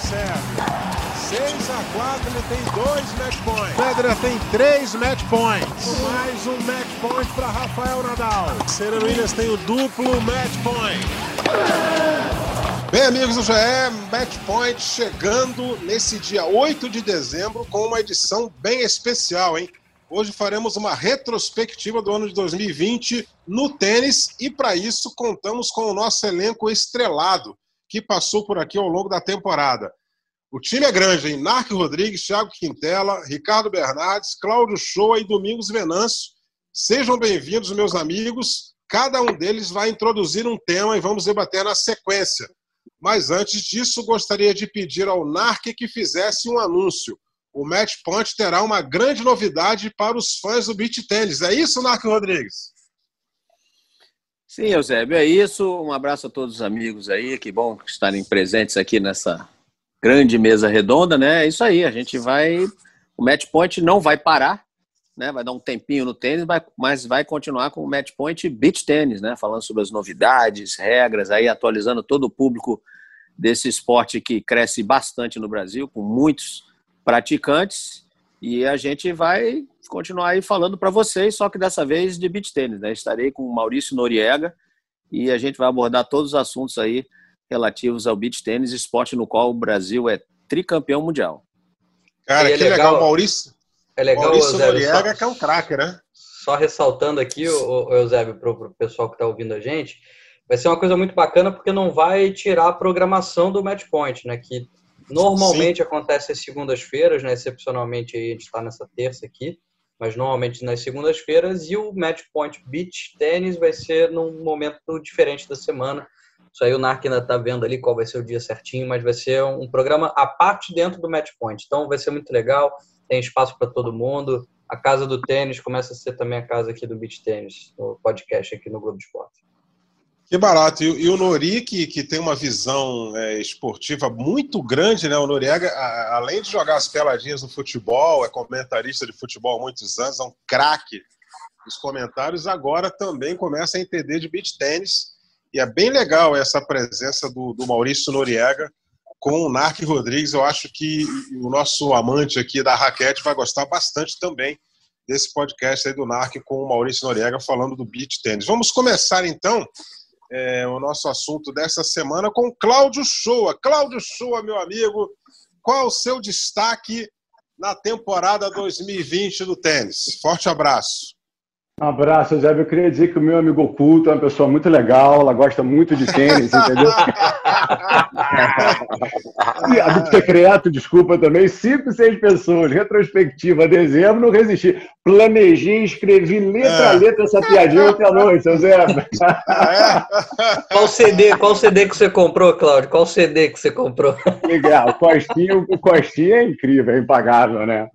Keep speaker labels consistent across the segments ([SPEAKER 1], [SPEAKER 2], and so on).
[SPEAKER 1] Sérgio. 6 a 4 ele tem dois match points. Pedra tem três match points. Mais um match point para Rafael Nadal. Serena Williams tem o duplo match point. Bem, amigos do GE, Match Point chegando nesse dia 8 de dezembro com uma edição bem especial, hein? Hoje faremos uma retrospectiva do ano de 2020 no tênis e, para isso, contamos com o nosso elenco estrelado que passou por aqui ao longo da temporada. O time é grande, hein? Narc Rodrigues, Thiago Quintela, Ricardo Bernardes, Cláudio Shoa e Domingos Venâncio. Sejam bem-vindos, meus amigos. Cada um deles vai introduzir um tema e vamos debater na sequência. Mas antes disso, gostaria de pedir ao Narc que fizesse um anúncio. O Match Point terá uma grande novidade para os fãs do beach tênis. É isso, Narc Rodrigues?
[SPEAKER 2] Sim, Eusébio, é isso. Um abraço a todos os amigos aí. Que bom estarem presentes aqui nessa grande mesa redonda, né? É isso aí, a gente vai. O match point não vai parar, né? Vai dar um tempinho no tênis, mas vai continuar com o match point beach tênis, né? Falando sobre as novidades, regras, aí atualizando todo o público desse esporte que cresce bastante no Brasil, com muitos praticantes. E a gente vai continuar aí falando para vocês, só que dessa vez de beach tênis, né? Estarei com o Maurício Noriega e a gente vai abordar todos os assuntos aí relativos ao beach tênis, esporte no qual o Brasil é tricampeão mundial.
[SPEAKER 1] Cara, é que legal, legal, Maurício.
[SPEAKER 3] É legal,
[SPEAKER 1] Maurício Eusébio, Noriega, só, que é um craque, né?
[SPEAKER 3] Só ressaltando aqui, o, o Eusébio, para o pessoal que está ouvindo a gente, vai ser uma coisa muito bacana porque não vai tirar a programação do Match Point, né? Que normalmente Sim. acontece às segundas-feiras, né? Excepcionalmente a gente está nessa terça aqui, mas normalmente nas segundas-feiras, e o Match Point Beach Tennis vai ser num momento diferente da semana isso aí o NARC ainda está vendo ali qual vai ser o dia certinho, mas vai ser um programa à parte dentro do Match Point. Então vai ser muito legal, tem espaço para todo mundo. A casa do tênis começa a ser também a casa aqui do Beach Tênis, no podcast aqui no Globo Esporte.
[SPEAKER 1] Que barato. E, e, o Nori, que, que tem uma visão é, esportiva muito grande, né? O Noriega, a, além de jogar as peladinhas no futebol, é comentarista de futebol há muitos anos, é um craque dos comentários, agora também começa a entender de beach tênis e é bem legal essa presença do, do Maurício Noriega com o Narc Rodrigues. Eu acho que o nosso amante aqui da raquete vai gostar bastante também desse podcast aí do Narc com o Maurício Noriega falando do beach tênis. Vamos começar então é, o nosso assunto dessa semana com Cláudio Shoa. Cláudio Shoa, meu amigo, qual o seu destaque na temporada 2020 do tênis? Forte abraço.
[SPEAKER 4] Um abraço, Zé. Eu queria dizer que o meu amigo oculto é uma pessoa muito legal, ela gosta muito de tênis, entendeu? e amigo secreto, desculpa também, cinco, seis pessoas, retrospectiva, dezembro, não resisti. Planejei, escrevi letra é. a letra essa piadinha ontem à noite, seu Zé.
[SPEAKER 3] qual CD, qual CD que você comprou, Cláudio? Qual CD que você comprou?
[SPEAKER 4] Legal, o Costinha, o Costinha é incrível, é impagável, né?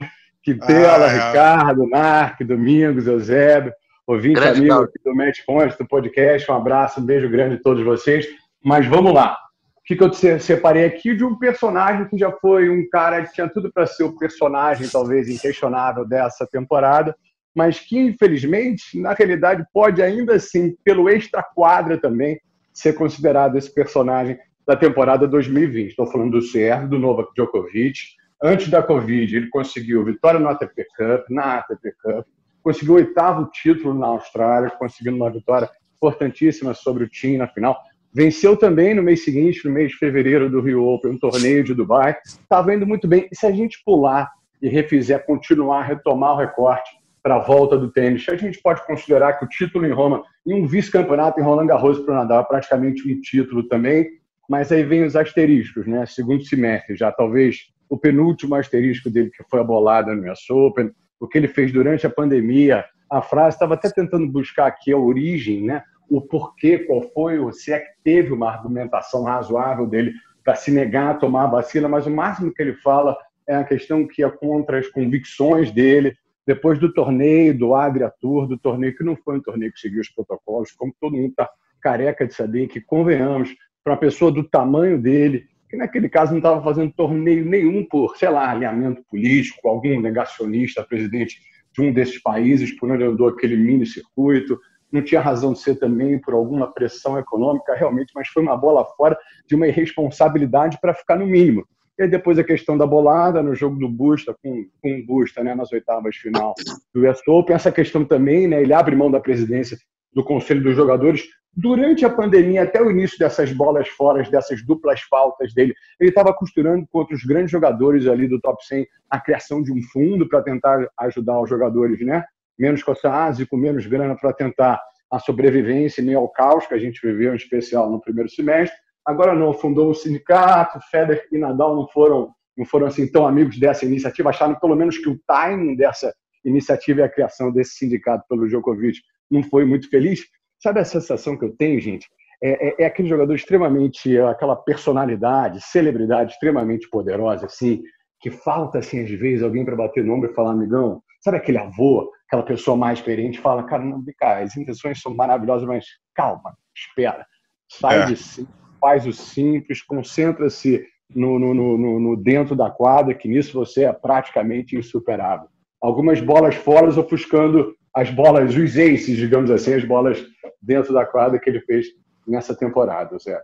[SPEAKER 4] Quintela, ah, é. Ricardo, Narc, Domingos, Eusébio, ouvinte grande amigo aqui do Match Point, do podcast. Um abraço, um beijo grande a todos vocês. Mas vamos lá. O que, que eu separei aqui de um personagem que já foi um cara que tinha tudo para ser o personagem, talvez inquestionável dessa temporada, mas que, infelizmente, na realidade, pode ainda assim, pelo extra-quadra também, ser considerado esse personagem da temporada 2020. Estou falando do Sérgio, do Novak Djokovic, Antes da Covid, ele conseguiu vitória no ATP Cup, na ATP Cup, conseguiu o oitavo título na Austrália, conseguindo uma vitória importantíssima sobre o Team na final. Venceu também no mês seguinte, no mês de fevereiro, do Rio Open, um torneio de Dubai. Estava indo muito bem. E se a gente pular e refizer, continuar, retomar o recorte para a volta do tênis, a gente pode considerar que o título em Roma e um vice-campeonato em Roland Garros para o Nadal é praticamente um título também. Mas aí vem os asteriscos, né? Segundo semestre, já talvez o penúltimo asterisco dele que foi abolado no US Open, o que ele fez durante a pandemia. A frase estava até tentando buscar aqui a origem, né? o porquê, qual foi, se é que teve uma argumentação razoável dele para se negar a tomar a vacina, mas o máximo que ele fala é a questão que é contra as convicções dele, depois do torneio, do Adria Tour, do torneio que não foi um torneio que seguiu os protocolos, como todo mundo está careca de saber, que convenhamos, para uma pessoa do tamanho dele, que naquele caso não estava fazendo torneio nenhum por, sei lá, alinhamento político, algum negacionista, presidente de um desses países, por onde andou aquele mini circuito, não tinha razão de ser também por alguma pressão econômica, realmente, mas foi uma bola fora de uma irresponsabilidade para ficar no mínimo. E depois a questão da bolada no jogo do Busta, com, com o Busta, né, nas oitavas final do US Open. Essa questão também, né, ele abre mão da presidência do Conselho dos Jogadores. Durante a pandemia, até o início dessas bolas fora, dessas duplas faltas dele, ele estava costurando com outros grandes jogadores ali do top 100 a criação de um fundo para tentar ajudar os jogadores, né? Menos com menos grana para tentar a sobrevivência meio ao caos que a gente viveu, em especial no primeiro semestre. Agora não, fundou um sindicato, Federer e Nadal não foram, não foram assim tão amigos dessa iniciativa, acharam pelo menos que o timing dessa iniciativa e a criação desse sindicato pelo Djokovic não foi muito feliz. Sabe a sensação que eu tenho, gente? É, é, é aquele jogador extremamente, aquela personalidade, celebridade extremamente poderosa, assim, que falta, assim, às vezes, alguém para bater no ombro e falar, amigão, sabe aquele avô, aquela pessoa mais experiente, fala, cara, não, cá, as intenções são maravilhosas, mas calma, espera, sai é. de si, faz o simples, concentra-se no, no, no, no, dentro da quadra, que nisso você é praticamente insuperável. Algumas bolas fora ofuscando as bolas, os aces, digamos assim, as bolas dentro da quadra que ele fez nessa temporada, Zé.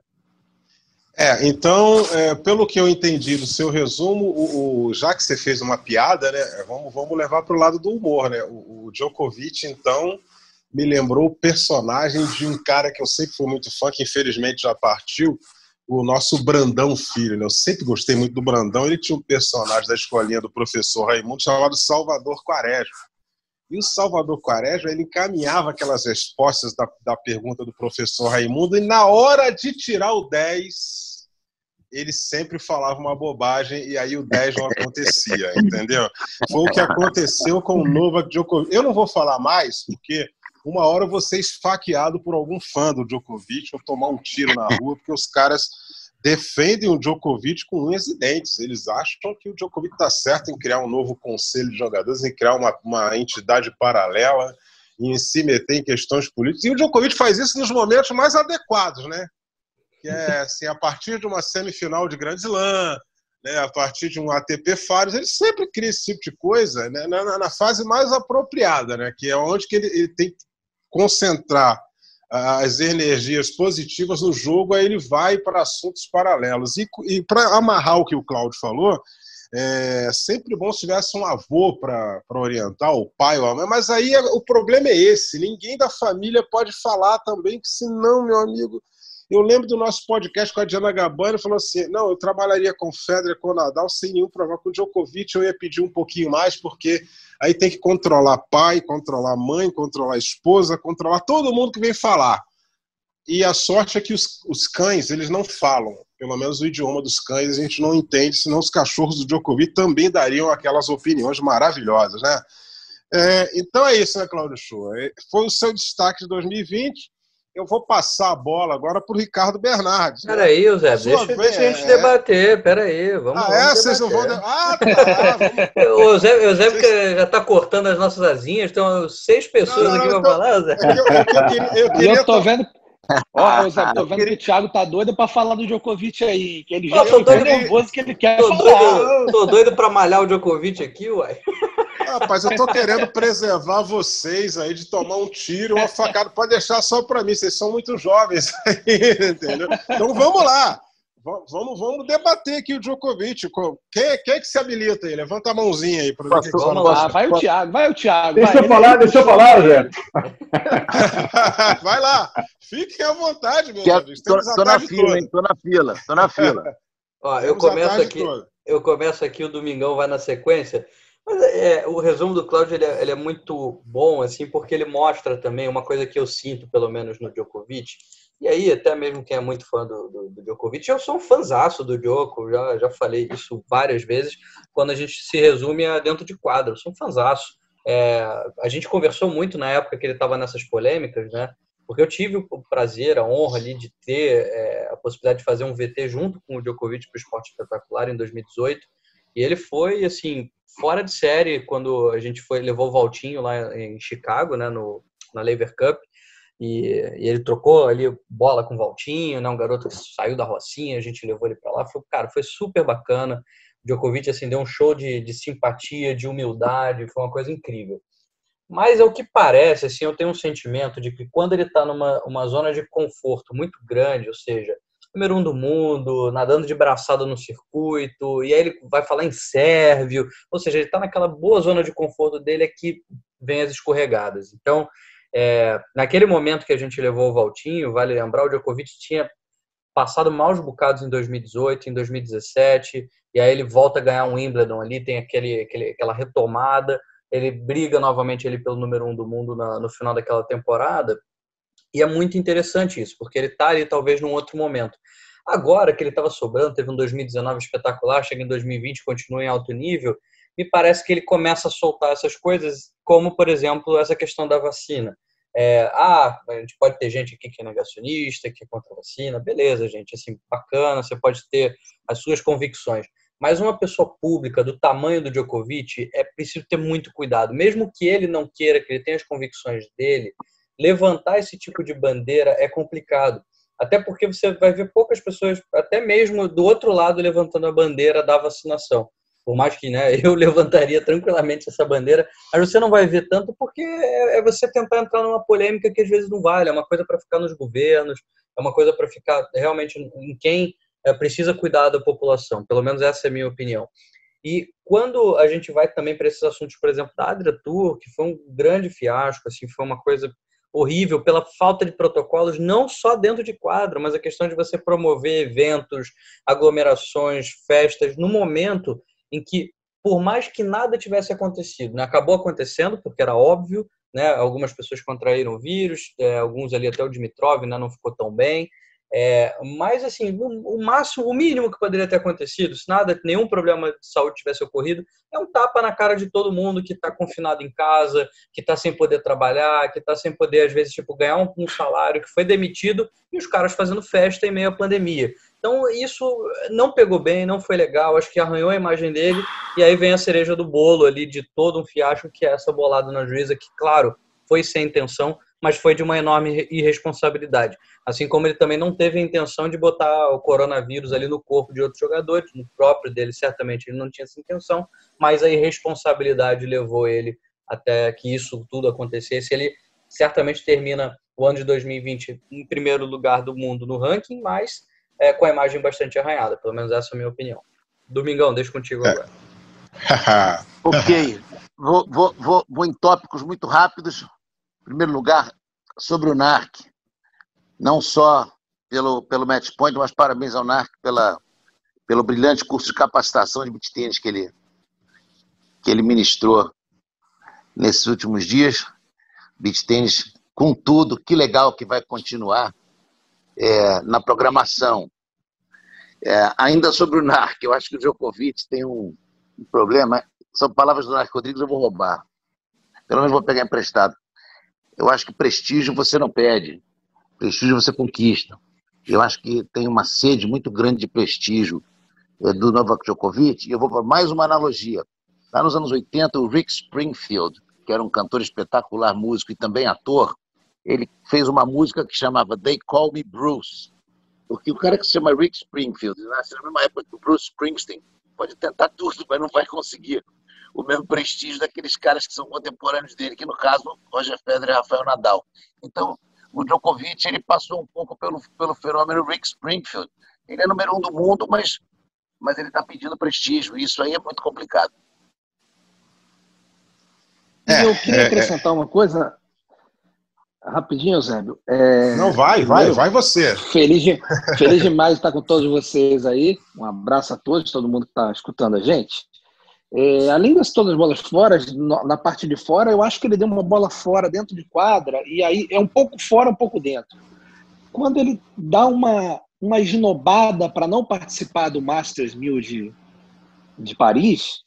[SPEAKER 1] É, então, é, pelo que eu entendi do seu resumo, o, o, já que você fez uma piada, né, vamos, vamos levar para o lado do humor, né? O, o, Djokovic, então, me lembrou o personagem de um cara que eu sempre fui muito fã, que infelizmente já partiu, o nosso Brandão Filho. Né? Eu sempre gostei muito do Brandão. Ele tinha um personagem da escolinha do professor Raimundo chamado Salvador Quaresma. E o Salvador Quaresma, ele encaminhava aquelas respostas da, da pergunta do professor Raimundo, e na hora de tirar o 10, ele sempre falava uma bobagem e aí o 10 não acontecia, entendeu? Foi o que aconteceu com o Novak Djokovic. Eu não vou falar mais, porque uma hora eu vou ser esfaqueado por algum fã do Djokovic ou tomar um tiro na rua, porque os caras defendem o Djokovic com unhas e dentes. Eles acham que o Djokovic está certo em criar um novo conselho de jogadores, em criar uma, uma entidade paralela, em se meter em questões políticas. E o Djokovic faz isso nos momentos mais adequados, né? Que é assim, a partir de uma semifinal de Grand Slam, né, a partir de um ATP Fares, ele sempre cria esse tipo de coisa né, na, na, fase mais apropriada, né, que é onde que ele, ele tem que concentrar as energias positivas no jogo, aí ele vai para assuntos paralelos. E, e para amarrar o que o Cláudio falou, é sempre bom se tivesse um avô para orientar, o pai ou a mãe, mas aí o problema é esse: ninguém da família pode falar também, que senão, meu amigo. Eu lembro do nosso podcast com a Diana Gabani, falou assim: não, eu trabalharia com Federer, com Nadal, sem nenhum problema. Com o Djokovic eu ia pedir um pouquinho mais, porque Aí tem que controlar pai, controlar mãe, controlar esposa, controlar todo mundo que vem falar. E a sorte é que os, os cães, eles não falam. Pelo menos o idioma dos cães a gente não entende, senão os cachorros do Djokovic também dariam aquelas opiniões maravilhosas, né? É, então é isso, né, Cláudio Show? É, foi o seu destaque de 2020 eu vou passar a bola agora para o Ricardo Bernardes.
[SPEAKER 3] Peraí, Zé, deixa, vez, deixa, a gente é... debater, peraí. Vamos,
[SPEAKER 1] ah, é? Vocês não vão. Ah, tá.
[SPEAKER 3] o Zé, o Zé vocês... já está cortando as nossas asinhas, estão seis pessoas não, não, aqui para então, falar, Zé. É eu, eu, queria, eu, queria... eu tô vendo. Ó, Zé, tô vendo que o Thiago tá doido para falar do Djokovic aí. Que ele já tá nervoso que ele quer tô falar. Doido, tô doido para malhar o Djokovic aqui, uai.
[SPEAKER 1] Rapaz, eu tô querendo preservar vocês aí de tomar um tiro, uma facada. Pode deixar só para mim, vocês são muito jovens aí, entendeu? Então vamos lá. Vamos, vamos debater aqui o Djokovic. Quem, quem é que se habilita aí? Levanta a mãozinha aí. Para
[SPEAKER 3] ver vamos lá, vai o Thiago, vai o Thiago.
[SPEAKER 4] Deixa
[SPEAKER 3] vai,
[SPEAKER 4] eu falar, deixa eu falar, Zé.
[SPEAKER 1] vai lá, fiquem à vontade, meu
[SPEAKER 2] Deus. Tô, tô na fila, hein? Tô na fila, tô na fila.
[SPEAKER 3] Ó, eu começo aqui. Eu começo aqui, o Domingão vai na sequência. Mas é, o resumo do Cláudio ele é, ele é, muito bom, assim, porque ele mostra também uma coisa que eu sinto, pelo menos no Djokovic. E aí, até mesmo quem é muito fã do, do, do Djokovic, eu sou um fanzaço do Djoko, já, já falei isso várias vezes, quando a gente se resume a dentro de quadro. Eu sou um fanzaço. É, a gente conversou muito na época que ele estava nessas polêmicas, né? Porque eu tive o prazer, a honra ali de ter é, a possibilidade de fazer um VT junto com o Djokovic para o Esporte Espetacular em 2018. E ele foi, assim, fora de série quando a gente foi levou o Valtinho lá em Chicago, né, no, na Lever Cup. E, e, ele trocou ali bola com o Valtinho, né, um garoto que saiu da Rocinha, a gente levou ele para lá. Foi, cara, foi super bacana. O Djokovic assim, deu um show de, de simpatia, de humildade, foi uma coisa incrível. Mas é o que parece, assim, eu tenho um sentimento de que quando ele está numa uma zona de conforto muito grande, ou seja, número um do mundo, nadando de braçada no circuito, e aí ele vai falar em sérvio, ou seja, ele está naquela boa zona de conforto dele, é que vem as escorregadas. Então, é, naquele momento que a gente levou o Valtinho, vale lembrar, o Djokovic tinha passado maus bocados em 2018, em 2017, e aí ele volta a ganhar um Wimbledon ali, tem aquele, aquele aquela retomada, ele briga novamente ali pelo número um do mundo na, no final daquela temporada, e é muito interessante isso, porque ele está ali talvez num outro momento. Agora que ele estava sobrando, teve um 2019 espetacular, chega em 2020, continua em alto nível, me parece que ele começa a soltar essas coisas, como, por exemplo, essa questão da vacina. É, ah, a gente pode ter gente aqui que é negacionista, que é contra a vacina, beleza, gente, assim, bacana, você pode ter as suas convicções. Mas uma pessoa pública do tamanho do Djokovic é preciso ter muito cuidado. Mesmo que ele não queira, que ele tenha as convicções dele, levantar esse tipo de bandeira é complicado. Até porque você vai ver poucas pessoas, até mesmo do outro lado, levantando a bandeira da vacinação. Por mais que né, eu levantaria tranquilamente essa bandeira, mas você não vai ver tanto porque é, você tentar entrar numa polêmica que às vezes não vale. É uma coisa para ficar nos governos, é uma coisa para ficar realmente em quem é, precisa cuidar da população. Pelo menos essa é a minha opinião. E quando a gente vai também para esses assuntos, por exemplo, da Adria Tour, que foi um grande fiasco, assim, foi uma coisa horrível pela falta de protocolos, não só dentro de quadro, mas a questão de você promover eventos, aglomerações, festas, no momento em que, por mais que nada tivesse acontecido, né, acabou acontecendo, porque era óbvio, né, algumas pessoas contraíram o vírus, é, alguns ali até o Dimitrov né, não ficou tão bem, é, mas, assim, o, o, máximo, o mínimo que poderia ter acontecido, se nada, nenhum problema de saúde tivesse ocorrido, é um tapa na cara de todo mundo que está confinado em casa, que está sem poder trabalhar, que está sem poder, às vezes, tipo, ganhar um, um, salário, que foi demitido, e os caras fazendo festa em meio à pandemia. Então, isso não pegou bem, não foi legal, acho que arranhou a imagem dele, e aí vem a cereja do bolo ali de todo um fiasco, que é essa bolada na juíza, que, claro, foi sem intenção, mas foi de uma enorme irresponsabilidade. Assim como ele também não teve a intenção de botar o coronavírus ali no corpo de outros jogadores, no próprio dele, certamente ele não tinha essa intenção, mas a irresponsabilidade levou ele até que isso tudo acontecesse. Ele certamente termina o ano de 2020 em primeiro lugar do mundo no ranking, mas é, com a imagem bastante arranhada, pelo menos essa é a minha opinião. Domingão, deixa contigo é. agora.
[SPEAKER 5] ok, vou, vou, vou, vou em tópicos muito rápidos. Em primeiro lugar, sobre o NARC não só pelo, pelo match point, mas parabéns ao NARC pela, pelo brilhante curso de capacitação de beat tênis que ele, que ele ministrou nesses últimos dias. Beat tênis com tudo, que legal que vai continuar é, na programação. É, ainda sobre o NARC, eu acho que o Djokovic tem um, um problema. São palavras do NARC Rodrigues, eu vou roubar. Pelo menos vou pegar emprestado. Eu acho que prestígio você não pede prestígio você conquista. Eu acho que tem uma sede muito grande de prestígio é, do Novak Djokovic. E eu vou para mais uma analogia. Lá nos anos 80, o Rick Springfield, que era um cantor espetacular, músico e também ator, ele fez uma música que chamava They Call Me Bruce. Porque o cara que se chama Rick Springfield nasce na mesma época que o Bruce Springsteen. Pode tentar tudo, mas não vai conseguir o mesmo prestígio daqueles caras que são contemporâneos dele, que no caso, Roger Federer e Rafael Nadal. Então, o Djokovic ele passou um pouco pelo, pelo fenômeno Rick Springfield. Ele é número um do mundo, mas, mas ele está pedindo prestígio. Isso aí é muito complicado.
[SPEAKER 6] É, eu queria é, é. acrescentar uma coisa rapidinho, Zébio. É,
[SPEAKER 1] Não, vai, vai, vai você.
[SPEAKER 6] Feliz, feliz demais estar com todos vocês aí. Um abraço a todos, todo mundo que está escutando a gente. É, além das todas as bolas fora, na parte de fora, eu acho que ele deu uma bola fora dentro de quadra, e aí é um pouco fora, um pouco dentro. Quando ele dá uma, uma esnobada para não participar do Masters 1000 de, de Paris,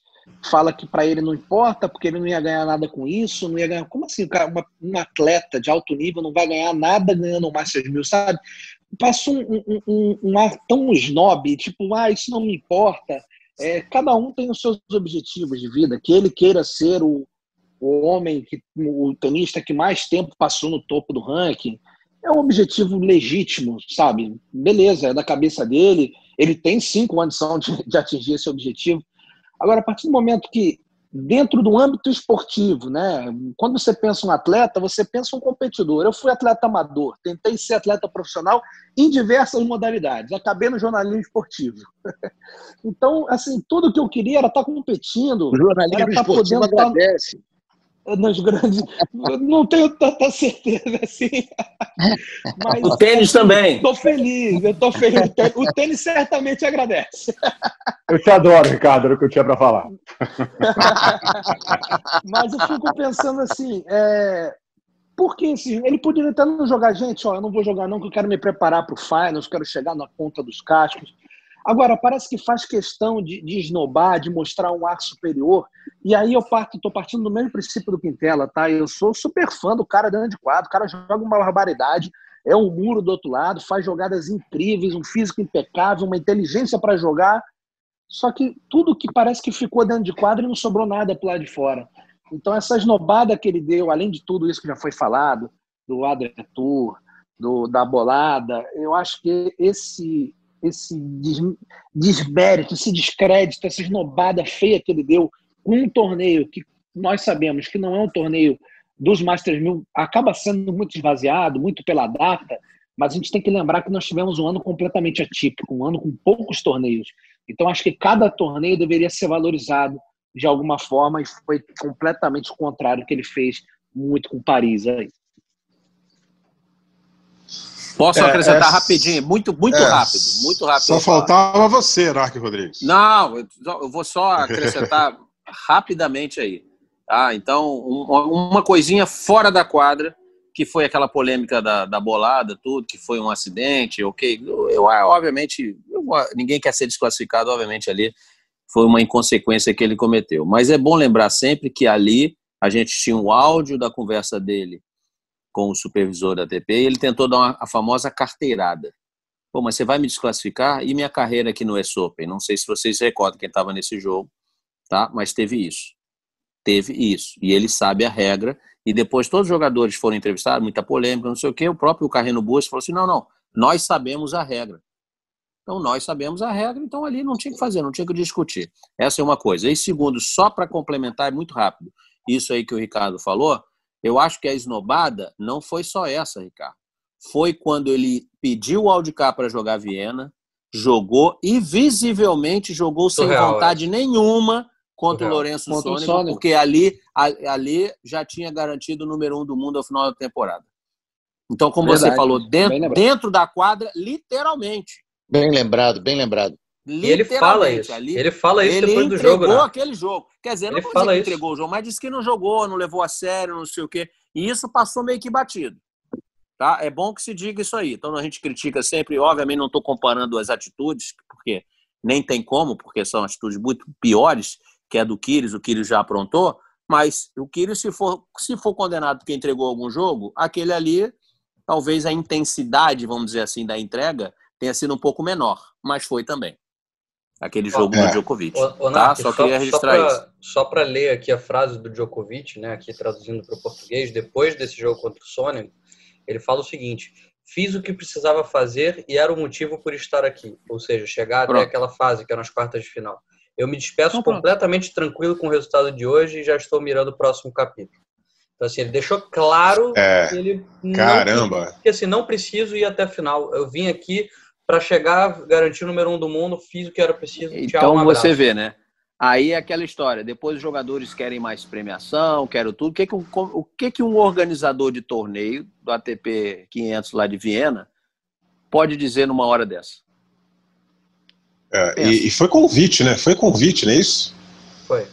[SPEAKER 6] fala que para ele não importa, porque ele não ia ganhar nada com isso, não ia ganhar. Como assim, cara, uma, um atleta de alto nível não vai ganhar nada ganhando o Masters 1000, sabe? Passa um, um, um, um ar tão snob, tipo, ah, isso não me importa é, cada um tem os seus objetivos de vida, que ele queira ser o, o homem, que, o tenista que mais tempo passou no topo do ranking, é um objetivo legítimo, sabe? Beleza, é da cabeça dele, ele tem sim condição de, de atingir esse objetivo. Agora, a partir do momento que dentro do âmbito esportivo, né? Quando você pensa um atleta, você pensa um competidor. Eu fui atleta amador, tentei ser atleta profissional em diversas modalidades, acabei no jornalismo esportivo. então, assim, tudo que eu queria era estar competindo,
[SPEAKER 5] o jornalismo era estar esportivo podendo agradece. Estar
[SPEAKER 6] nos grandes. Não tenho tanta certeza assim.
[SPEAKER 2] Mas, o tênis também.
[SPEAKER 6] Estou feliz, eu estou feliz. O tênis certamente agradece.
[SPEAKER 4] Eu te adoro, Ricardo, era o que eu tinha para falar.
[SPEAKER 6] Mas eu fico pensando assim, é, por que esse, ele poderia até não jogar, gente, ó, eu não vou jogar não, que eu quero me preparar para o finals, quero chegar na ponta dos cascos. Agora, parece que faz questão de, de esnobar, de mostrar um ar superior. E aí eu parto, tô partindo do mesmo princípio do Quintela, tá? Eu sou super fã do cara dentro de quadro, o cara joga uma barbaridade, é um muro do outro lado, faz jogadas incríveis, um físico impecável, uma inteligência para jogar. Só que tudo que parece que ficou dentro de quadro não sobrou nada para lá de fora. Então, essa esnobada que ele deu, além de tudo isso que já foi falado, do Adrian Tour, do, da bolada, eu acho que esse esse des, desmérito, esse descrédito, essa esnobada feia que ele deu com um torneio que nós sabemos que não é um torneio dos Masters 1000, acaba sendo muito esvaziado, muito pela data, mas a gente tem que lembrar que nós tivemos um ano completamente atípico, um ano com poucos torneios. Então acho que cada torneio deveria ser valorizado de alguma forma e foi completamente o contrário que ele fez muito com Paris aí.
[SPEAKER 2] Posso é, acrescentar é, rapidinho, muito, muito é, rápido, muito rápido.
[SPEAKER 1] Só faltava você, Narc Rodrigues.
[SPEAKER 2] Não, eu vou só acrescentar rapidamente aí. Tá? Então, um, uma coisinha fora da quadra, que foi aquela polêmica da, da bolada, tudo, que foi um acidente, ok. Eu, eu obviamente, eu, ninguém quer ser desclassificado, obviamente, ali foi uma inconsequência que ele cometeu. Mas é bom lembrar sempre que ali a gente tinha o áudio da conversa dele com o supervisor da ATP e ele tentou dar uma, a famosa carteirada. Pô, mas você vai me desclassificar? E minha carreira aqui no US Open? Não sei se vocês recordam quem estava nesse jogo, tá? Mas teve isso. Teve isso. E ele sabe a regra. E depois todos os jogadores foram entrevistados, muita polêmica, não sei o quê. O próprio Carreno Bush falou assim: não, não, nós sabemos a regra. Então, nós sabemos a regra, então ali não tinha que fazer, não tinha que discutir. Essa é uma coisa. E segundo, só para complementar, é muito rápido, isso aí que o Ricardo falou, eu acho que a esnobada não foi só essa, Ricardo. Foi quando ele pediu o Aldicar para jogar Viena, jogou e visivelmente jogou sem Surreal, vontade é. nenhuma contra Surreal. o Lourenço contra Sônico, Sônico, porque ali, ali já tinha garantido o número um do mundo ao final da temporada. Então, como Verdade. você falou, dentro, dentro da quadra, literalmente.
[SPEAKER 5] Bem lembrado, bem lembrado.
[SPEAKER 3] Ele fala isso. Ali, ele fala isso
[SPEAKER 2] ele
[SPEAKER 3] depois do jogo. Ele
[SPEAKER 2] entregou aquele jogo. Quer dizer, ele não fala que entregou o jogo, mas disse que não jogou, não levou a sério, não sei o quê. E isso passou meio que batido. Tá? É bom que se diga isso aí. Então a gente critica sempre, obviamente não estou comparando as atitudes, porque nem tem como, porque são atitudes muito piores, que é do Kyrgios, o Kyrgios já aprontou, mas o Kyrgios, se for, se for condenado porque entregou algum jogo, aquele ali, talvez a intensidade, vamos dizer assim, da entrega tenha sido um pouco menor, mas foi também aquele jogo é. do Djokovic. O, o tá? só, só queria registrar só pra, isso.
[SPEAKER 3] Só para ler aqui a frase do Djokovic, né, aqui traduzindo para o português, depois desse jogo contra o Sônia, ele fala o seguinte: fiz o que precisava fazer e era o motivo por estar aqui, ou seja, chegar pronto. até aquela fase que eram as quartas de final. Eu me despeço então, completamente tranquilo com o resultado de hoje e já estou mirando o próximo capítulo. Então, assim, ele deixou claro
[SPEAKER 1] é,
[SPEAKER 3] que ele.
[SPEAKER 1] Caramba!
[SPEAKER 3] Não, que assim, não preciso ir até a final. Eu vim aqui para chegar, garantir o número um do mundo, fiz o que era preciso.
[SPEAKER 2] Então um você vê, né? Aí é aquela história. Depois os jogadores querem mais premiação, querem tudo. O que, que, um, o que, que um organizador de torneio do ATP 500 lá de Viena pode dizer numa hora dessa?
[SPEAKER 1] É, e, e, foi convite, né? Foi convite, não é isso?
[SPEAKER 3] Foi.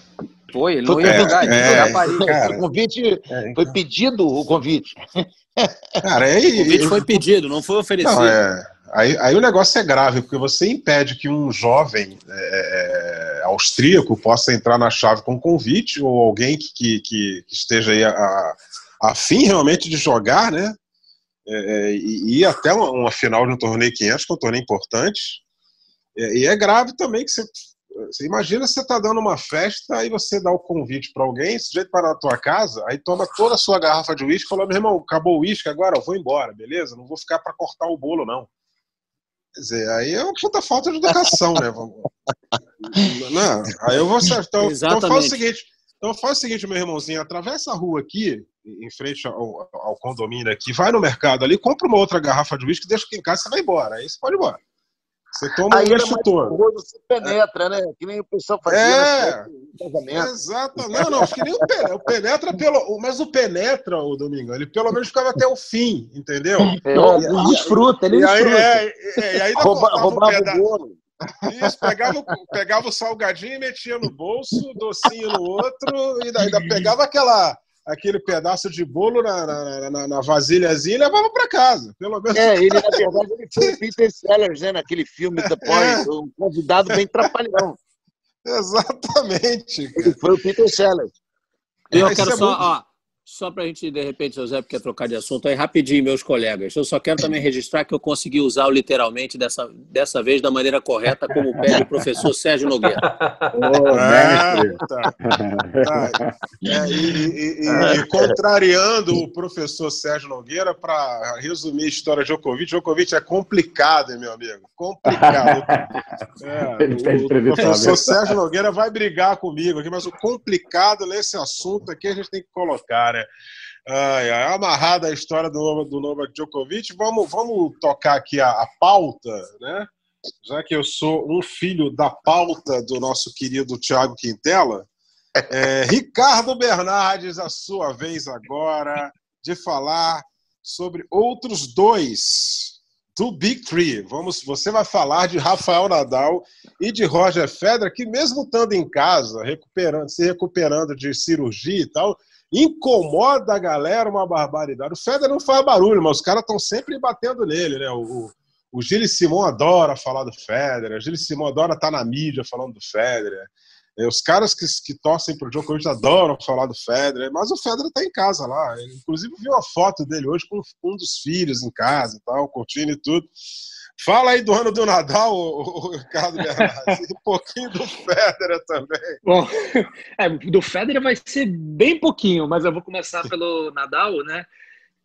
[SPEAKER 2] Foi, ele não ia é, jogar,
[SPEAKER 5] é, Paris. Cara, o convite é, foi pedido o convite.
[SPEAKER 2] Cara, aí, o convite foi pedido, não foi oferecido. Não,
[SPEAKER 1] é, Aí, aí o negócio é grave, porque você impede que um jovem é, é, austríaco possa entrar na chave com convite, ou alguém que, que, que esteja aí a, a, fim realmente de jogar, né? É, é, e ir até uma, uma, final de um torneio 500, que é um torneio importante. É, e é grave também que você, você imagina você tá dando uma festa, aí você dá o convite para alguém, esse jeito para na tua casa, aí toma toda a sua garrafa de uísque, falando, meu irmão, acabou o uísque agora, eu vou embora, beleza? Não vou ficar para cortar o bolo, não. Quer dizer, aí é uma puta falta de educação, né? Não, aí eu vou. Então, então fala o seguinte: Então faz o seguinte, meu irmãozinho, atravessa a rua aqui, em frente ao, ao condomínio aqui, vai no mercado ali, compra uma outra garrafa de uísque, deixa aqui em casa, você vai embora. Aí você pode ir embora. Você toma
[SPEAKER 5] Aí
[SPEAKER 1] um todo.
[SPEAKER 5] perigoso, você penetra, né? Que nem o pessoal fazia
[SPEAKER 1] É.
[SPEAKER 5] casamento.
[SPEAKER 1] Exato. Não, não, acho que nem o penetra. O penetra pelo. Mas o penetra, o Domingão, ele pelo menos ficava até o fim, entendeu?
[SPEAKER 5] É,
[SPEAKER 6] Ele desfruta, ele
[SPEAKER 1] E aí,
[SPEAKER 6] desfruta.
[SPEAKER 1] é, é, e aí
[SPEAKER 5] rouba-
[SPEAKER 1] um
[SPEAKER 5] roubava
[SPEAKER 1] peda-
[SPEAKER 5] o bolo.
[SPEAKER 1] Isso, pegava, o- pegava o salgadinho e metia no bolso, docinho no outro, e daí ainda pegava aquela, aquele pedaço de bolo na, na, na, na vasilhazinha e levava para casa. Pelo menos.
[SPEAKER 5] É, ele, na verdade, ele foi o Peter Sellers, né? Naquele filme The Point, um convidado bem trapalhão.
[SPEAKER 1] Exatamente.
[SPEAKER 5] Ele foi o Peter Sellers.
[SPEAKER 2] E eu
[SPEAKER 1] Mas
[SPEAKER 2] quero
[SPEAKER 1] é
[SPEAKER 2] só,
[SPEAKER 1] muito-
[SPEAKER 2] ó, só para a gente, de repente, José, quer trocar de assunto aí rapidinho, meus colegas. Eu só quero também registrar que eu consegui usar o literalmente dessa, dessa vez da maneira correta, como pede o professor Sérgio Nogueira.
[SPEAKER 1] É, tá. Tá. É, e, e- e- e contrariando o professor Sérgio Nogueira, para resumir a história de Djokovic, Djokovic é complicado, hein, meu amigo? Complicado. É,
[SPEAKER 4] fez
[SPEAKER 1] o
[SPEAKER 4] entrevista
[SPEAKER 1] professor. Sérgio Nogueira vai brigar comigo aqui, mas o complicado nesse assunto aqui a gente tem que colocar, né? Ai, ai, amarrada a história do, do Novak Djokovic, vamos, vamos tocar aqui a, a pauta, né? Já que eu sou um filho da pauta do nosso querido Thiago Quintela, é, Ricardo Bernardes, a sua vez agora de falar sobre outros dois do Big Three. Vamos, você vai falar de Rafael Nadal e de Roger Federer, que mesmo estando em casa, recuperando, se recuperando de cirurgia e tal, incomoda a galera uma barbaridade. O Federer não faz barulho, mas os caras estão sempre batendo nele, né? O, o, o Simon adora falar do Federer, o Gilles Simon adora estar na mídia falando do Federer. É, Os caras que, que torcem pro Djokovic adoram falar do Federer, mas o Federer tá em casa lá. Ele, inclusive, viu a foto dele hoje com um dos filhos em casa tal, curtindo e tudo. Fala aí do ano do Nadal, o, Ricardo Bernardes, e um pouquinho do Federer também.
[SPEAKER 6] Bom, é, do Federer vai ser bem pouquinho, mas eu vou começar pelo Nadal, né?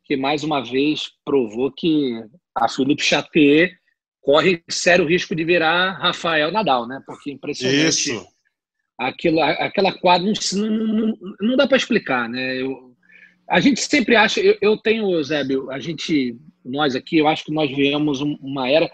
[SPEAKER 6] Que mais uma vez provou que a Philippe Chatrier corre sério risco de virar Rafael Nadal, né? Porque é impressionante.
[SPEAKER 1] Isso.
[SPEAKER 6] Aquilo, aquela quadra não, não, não dá para explicar, né? Eu, a gente sempre acha, eu, eu tenho, Eusébio, a gente, nós aqui, eu acho que nós vivemos um- uma era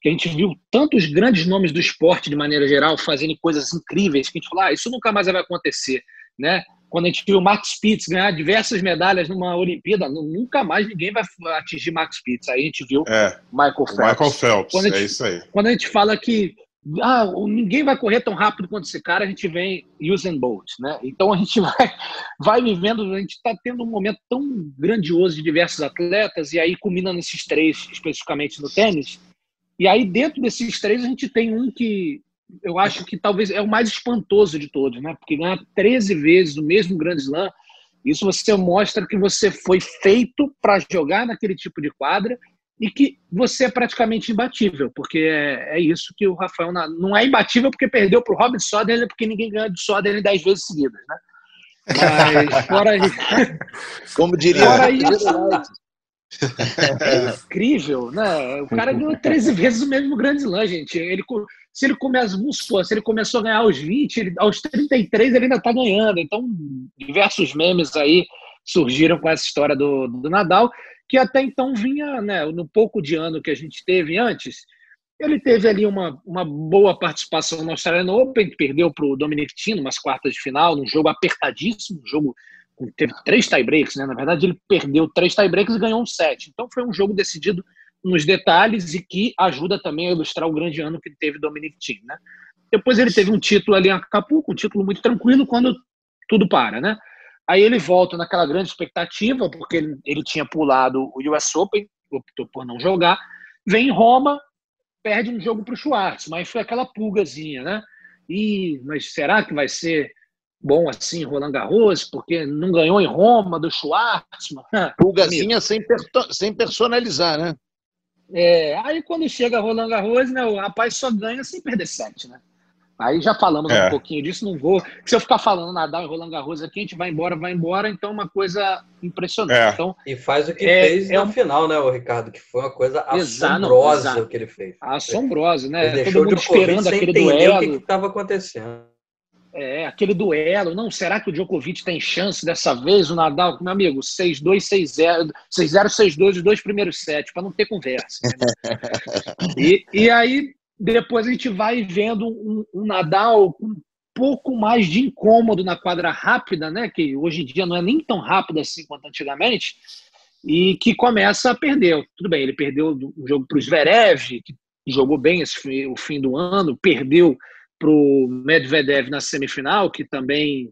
[SPEAKER 6] que a gente viu tantos grandes nomes do esporte de maneira geral fazendo coisas incríveis que a gente falou, ah, isso nunca mais vai acontecer, né? Quando a gente viu o Max Pitts ganhar diversas medalhas numa Olimpíada, nu- nunca mais ninguém vai atingir Max Pitts. Aí a gente viu
[SPEAKER 1] É,
[SPEAKER 6] Michael Phelps.
[SPEAKER 1] Michael Phelps,
[SPEAKER 6] gente-
[SPEAKER 1] é isso aí.
[SPEAKER 6] Quando a gente fala que ah, ninguém vai correr tão rápido quanto esse cara, a gente vem Usain Bolt, né? Então a gente vai, vai vivendo, a gente está tendo um momento tão grandioso de diversos atletas, e aí culmina nesses três, especificamente no tênis. E aí, dentro desses três, a gente tem um que eu acho que talvez é o mais espantoso de todos, né? Porque ganhar 13 vezes o mesmo Grand Slam, isso você mostra que você foi feito para jogar naquele tipo de quadra e que você é praticamente imbatível, porque é, é isso que o Rafael Na- não é imbatível porque perdeu para o Robin Soderling, porque ninguém ganha de Soderling 10 vezes seguidas, né? Mas fora isso,
[SPEAKER 5] Como diria
[SPEAKER 6] Fora
[SPEAKER 5] o
[SPEAKER 6] isso- é incrível, né? O cara ganhou 13 vezes o mesmo Grand Slam, gente. Ele, se ele começa, supor, se ele começou a ganhar aos 20, ele- aos 33 ele ainda está ganhando. Então, diversos memes aí surgiram com essa história do, do Nadal, que até então vinha, né, no pouco de ano que a gente teve antes, ele teve ali uma, uma boa participação no Australian Open, que perdeu para o Dominic Thiem, umas quartas de final, num jogo apertadíssimo, um jogo com- teve três tie-breaks, né? Na verdade, ele perdeu três tie-breaks e ganhou um set. Então, foi um jogo decidido nos detalhes e que ajuda também a ilustrar o grande ano que teve Dominic Thiem, né? Depois ele teve um título ali em Acapulco, um título muito tranquilo quando tudo para, né? Aí ele volta naquela grande expectativa, porque ele, ele tinha pulado o US Open, optou por não jogar, vem em Roma, perde um jogo para o Schwartz, mas foi aquela pulgazinha, né? E, mas será que vai ser bom assim Roland Garros? Porque não ganhou em Roma do Schwartzman.
[SPEAKER 5] Pulgazinha sem, sem personalizar, né?
[SPEAKER 6] É, aí quando chega Roland Garros, né, o rapaz só ganha sem perder sete, né? Aí já falamos
[SPEAKER 1] É.
[SPEAKER 6] um pouquinho disso, não vou. Se eu ficar falando Nadal e Roland Garros aqui, a gente vai embora, vai embora, então é uma coisa impressionante.
[SPEAKER 1] É.
[SPEAKER 6] Então,
[SPEAKER 3] E faz o que
[SPEAKER 6] É-
[SPEAKER 3] fez
[SPEAKER 6] é
[SPEAKER 3] na
[SPEAKER 6] um-
[SPEAKER 3] final, né, o Ricardo? Que foi uma coisa
[SPEAKER 6] Exato,
[SPEAKER 3] assombrosa
[SPEAKER 6] exato.
[SPEAKER 3] o que ele fez.
[SPEAKER 6] assombroso,
[SPEAKER 3] Ele
[SPEAKER 6] né?
[SPEAKER 3] deixou
[SPEAKER 6] Todo mundo
[SPEAKER 3] Djokovic
[SPEAKER 6] esperando
[SPEAKER 3] sem
[SPEAKER 6] aquele
[SPEAKER 3] entender o
[SPEAKER 6] duelo.
[SPEAKER 3] que estava acontecendo.
[SPEAKER 6] é, aquele duelo. Não, será que o Djokovic tem chance dessa vez? O Nadal, meu amigo, 6-2, 6-0, 6-0, 6-2, os dois primeiros sets, para não ter conversa. e, e aí, depois a gente vai vendo um, um Nadal com um pouco mais de incômodo na quadra rápida, né? Que hoje em dia não é nem tão rápido assim quanto antigamente, e que começa a perder. Tudo bem, ele perdeu o jogo para o Zverev, que jogou bem esse, o fim do ano, perdeu para o Medvedev na semifinal, que também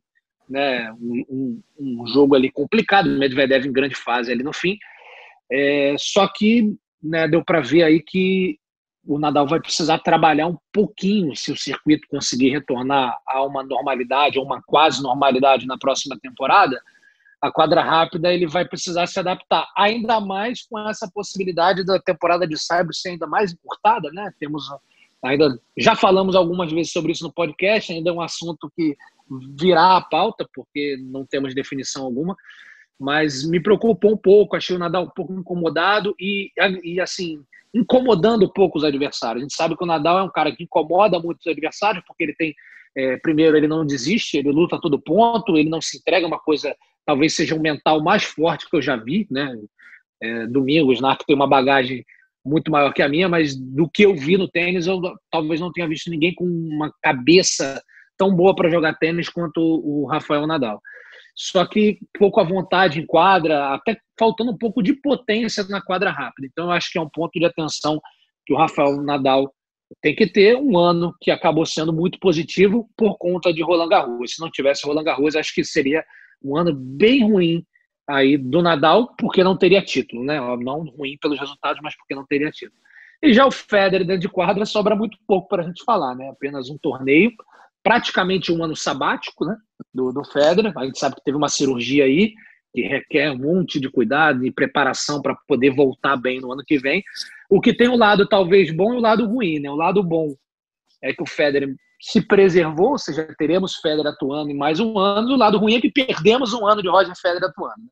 [SPEAKER 6] né, um, um, jogo ali complicado, Medvedev em grande fase ali no fim. É, só que né, deu para ver aí que o Nadal vai precisar trabalhar um pouquinho se o circuito conseguir retornar a uma normalidade, ou uma quase normalidade na próxima temporada. A quadra rápida ele vai precisar se adaptar, ainda mais com essa possibilidade da temporada de Saibro ser ainda mais encurtada, né? Temos ainda já falamos algumas vezes sobre isso no podcast, ainda é um assunto que virá à pauta, porque não temos definição alguma, mas me preocupou um pouco, achei o Nadal um pouco incomodado e, e assim, incomodando um pouco os adversários. A gente sabe que o Nadal é um cara que incomoda muito os adversários, porque ele tem, é, primeiro, ele não desiste, ele luta a todo ponto, ele não se entrega uma coisa, talvez seja um mental mais forte que eu já vi, né? É, Domingos, tem uma bagagem muito maior que a minha, mas do que eu vi no tênis, eu talvez não tenha visto ninguém com uma cabeça tão boa para jogar tênis quanto o Rafael Nadal. Só que pouco à vontade em quadra, até faltando um pouco de potência na quadra rápida. Então, eu acho que é um ponto de atenção que o Rafael Nadal tem que ter um ano que acabou sendo muito positivo por conta de Roland Garros. Se não tivesse Roland Garros, acho que seria um ano bem ruim aí do Nadal, porque não teria título, né? Não ruim pelos resultados, mas porque não teria título. E já o Federer dentro de quadra sobra muito pouco para a gente falar, né? Apenas um torneio, praticamente um ano sabático, né? Do, do Federer. A gente sabe que teve uma cirurgia aí que requer um monte de cuidado e preparação para poder voltar bem no ano que vem. O que tem o um lado talvez bom e o um lado ruim, né? O lado bom é que o Federer se preservou, ou seja, teremos Federer atuando em mais um ano. O lado ruim é que perdemos um ano de Roger Federer atuando. Né?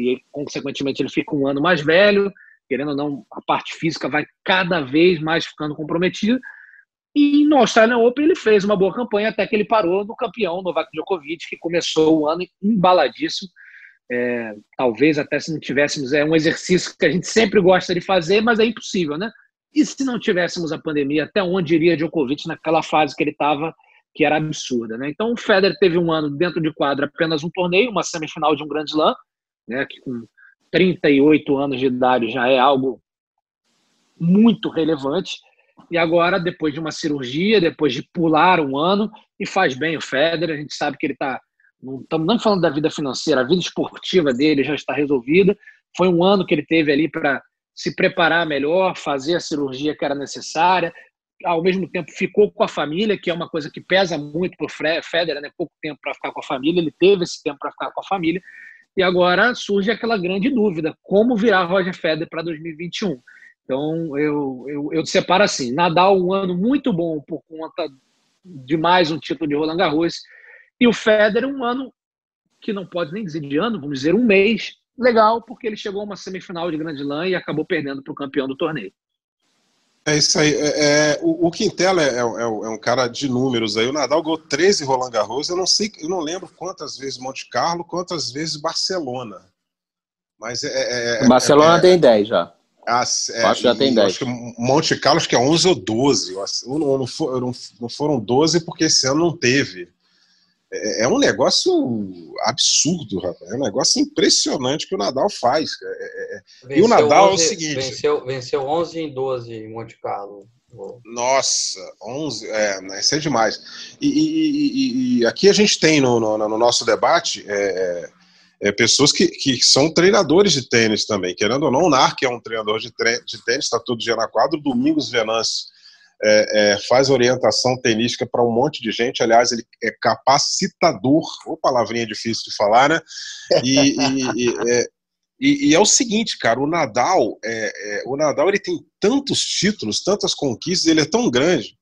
[SPEAKER 6] e, consequentemente, ele fica um ano mais velho, querendo ou não, a parte física vai cada vez mais ficando comprometida. E no Australian Open ele fez uma boa campanha até que ele parou no campeão Novak Djokovic, que começou o ano embaladíssimo. É, talvez até se não tivéssemos, é um exercício que a gente sempre gosta de fazer, mas é impossível, né? E se não tivéssemos a pandemia, até onde iria Djokovic naquela fase que ele estava, que era absurda, né? Então o Federer teve um ano dentro de quadra apenas um torneio, uma semifinal de um Grand Slam, né, que com 38 anos de idade já é algo muito relevante. E agora, depois de uma cirurgia, depois de pular um ano, e faz bem o Federer, a gente sabe que ele está. Não estamos nem falando da vida financeira, a vida esportiva dele já está resolvida. Foi um ano que ele teve ali para se preparar melhor, fazer a cirurgia que era necessária. Ao mesmo tempo, ficou com a família, que é uma coisa que pesa muito para o Federer, né? pouco tempo para ficar com a família. Ele teve esse tempo para ficar com a família. E agora surge aquela grande dúvida: como virar Roger Federer para 2021? Então, eu, eu, eu separo assim: Nadal, um ano muito bom por conta de mais um título de Roland Garros, e o Federer, um ano que não pode nem dizer de ano, vamos dizer um mês, legal, porque ele chegou a uma semifinal de Grande Slam e acabou perdendo para o campeão do torneio.
[SPEAKER 1] É isso aí. É, é o, o Quintela é, é, é, um cara de números aí. O Nadal ganhou 13 Roland Garros. Eu não sei, eu não lembro quantas vezes Monte Carlo, quantas vezes Barcelona. Mas é.
[SPEAKER 2] é Barcelona tem 10 já.
[SPEAKER 1] Ah, acho que já tem 10. Acho que Monte Carlo acho que é 11 ou 12. Não, não, não, não foram 12 porque esse ano não teve. É, é um negócio absurdo, rapaz. É um negócio impressionante que o Nadal faz. É, é, e o Nadal 11, é o seguinte:
[SPEAKER 3] venceu, venceu 11 em 12 em Monte Carlo.
[SPEAKER 1] Nossa, 11, é, isso é demais. E, e, e, e, aqui a gente tem no, no, no nosso debate é, é, pessoas que, que são treinadores de tênis também. Querendo ou não, o Nar, que é um treinador de, de tênis, está todo dia na quadra. O Domingos Venâncio é, é, faz orientação tenística para um monte de gente. Aliás, ele é capacitador, ou palavrinha difícil de falar, né? E, e, e, é, e, é o seguinte, cara, o Nadal, é, é, o Nadal ele tem tantos títulos, tantas conquistas, ele é tão grande.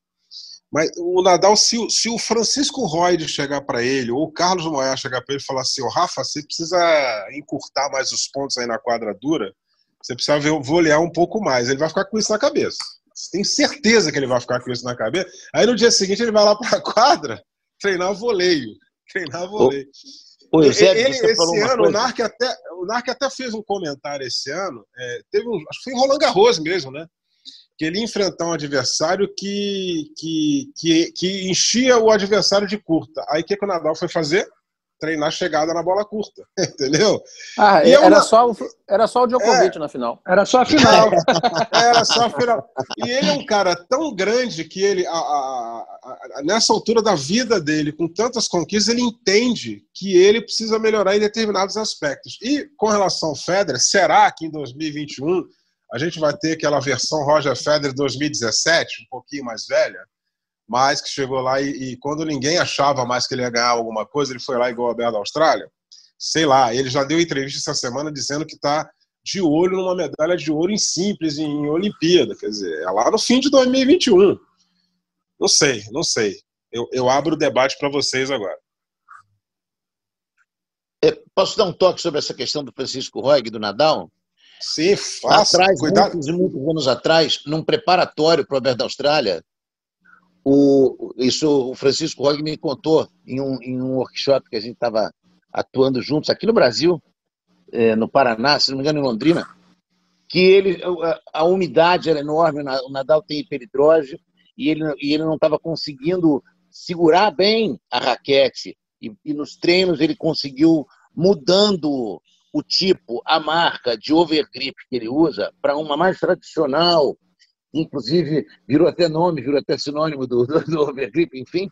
[SPEAKER 1] Mas o Nadal, se, se o Francisco Royd chegar para ele, ou o Carlos Moya chegar para ele e falar assim: oh, Rafa, você precisa encurtar mais os pontos aí na quadradura, você precisa volear um pouco mais. Ele vai ficar com isso na cabeça. Você tem certeza que ele vai ficar com isso na cabeça. Aí no dia seguinte ele vai lá para a quadra treinar voleio. Treinar voleio.
[SPEAKER 5] Ô, Eusébio,
[SPEAKER 1] ele, esse ano, o Narc, até, o Narc até fez um comentário esse ano, é, teve um, acho que foi em Roland Garros mesmo, né? Que ele ia enfrentar um adversário que, que, que, que enchia o adversário de curta. Aí o que, que o Nadal foi fazer? treinar chegada na bola curta, entendeu?
[SPEAKER 2] Ah, e era, uma... só, era só o Djokovic é, na final.
[SPEAKER 6] Era só a final.
[SPEAKER 1] era só a final. E ele é um cara tão grande que ele, a, a, a, nessa altura da vida dele, com tantas conquistas, ele entende que ele precisa melhorar em determinados aspectos. E com relação ao Federer, será que em 2021 a gente vai ter aquela versão Roger Federer 2017, um pouquinho mais velha? mas que chegou lá e, e, quando ninguém achava mais que ele ia ganhar alguma coisa, ele foi lá igual a Bela da Austrália. Sei lá, ele já deu entrevista essa semana dizendo que está de olho numa medalha de ouro em simples, em Olimpíada. Quer dizer, é lá no fim de 2021. Não sei, não sei. Eu, eu abro o debate para vocês agora.
[SPEAKER 5] É, posso dar um toque sobre essa questão do Francisco Roig, do Nadal?
[SPEAKER 1] Sim, faça.
[SPEAKER 5] Atrás, Cuidado. Muitos, muitos anos atrás, num preparatório para o Aberto da Austrália, o, isso o Francisco Rog me contou em um, em um workshop que a gente estava atuando juntos aqui no Brasil, é, no Paraná, se não me engano, em Londrina, que ele, a, a umidade era enorme, o Nadal tem hiperidrose, e ele, e ele não estava conseguindo segurar bem a raquete. E, e nos treinos ele conseguiu, mudando o tipo, a marca de overgrip que ele usa, para uma mais tradicional, inclusive virou até nome, virou até sinônimo do, do, do overgrip, enfim.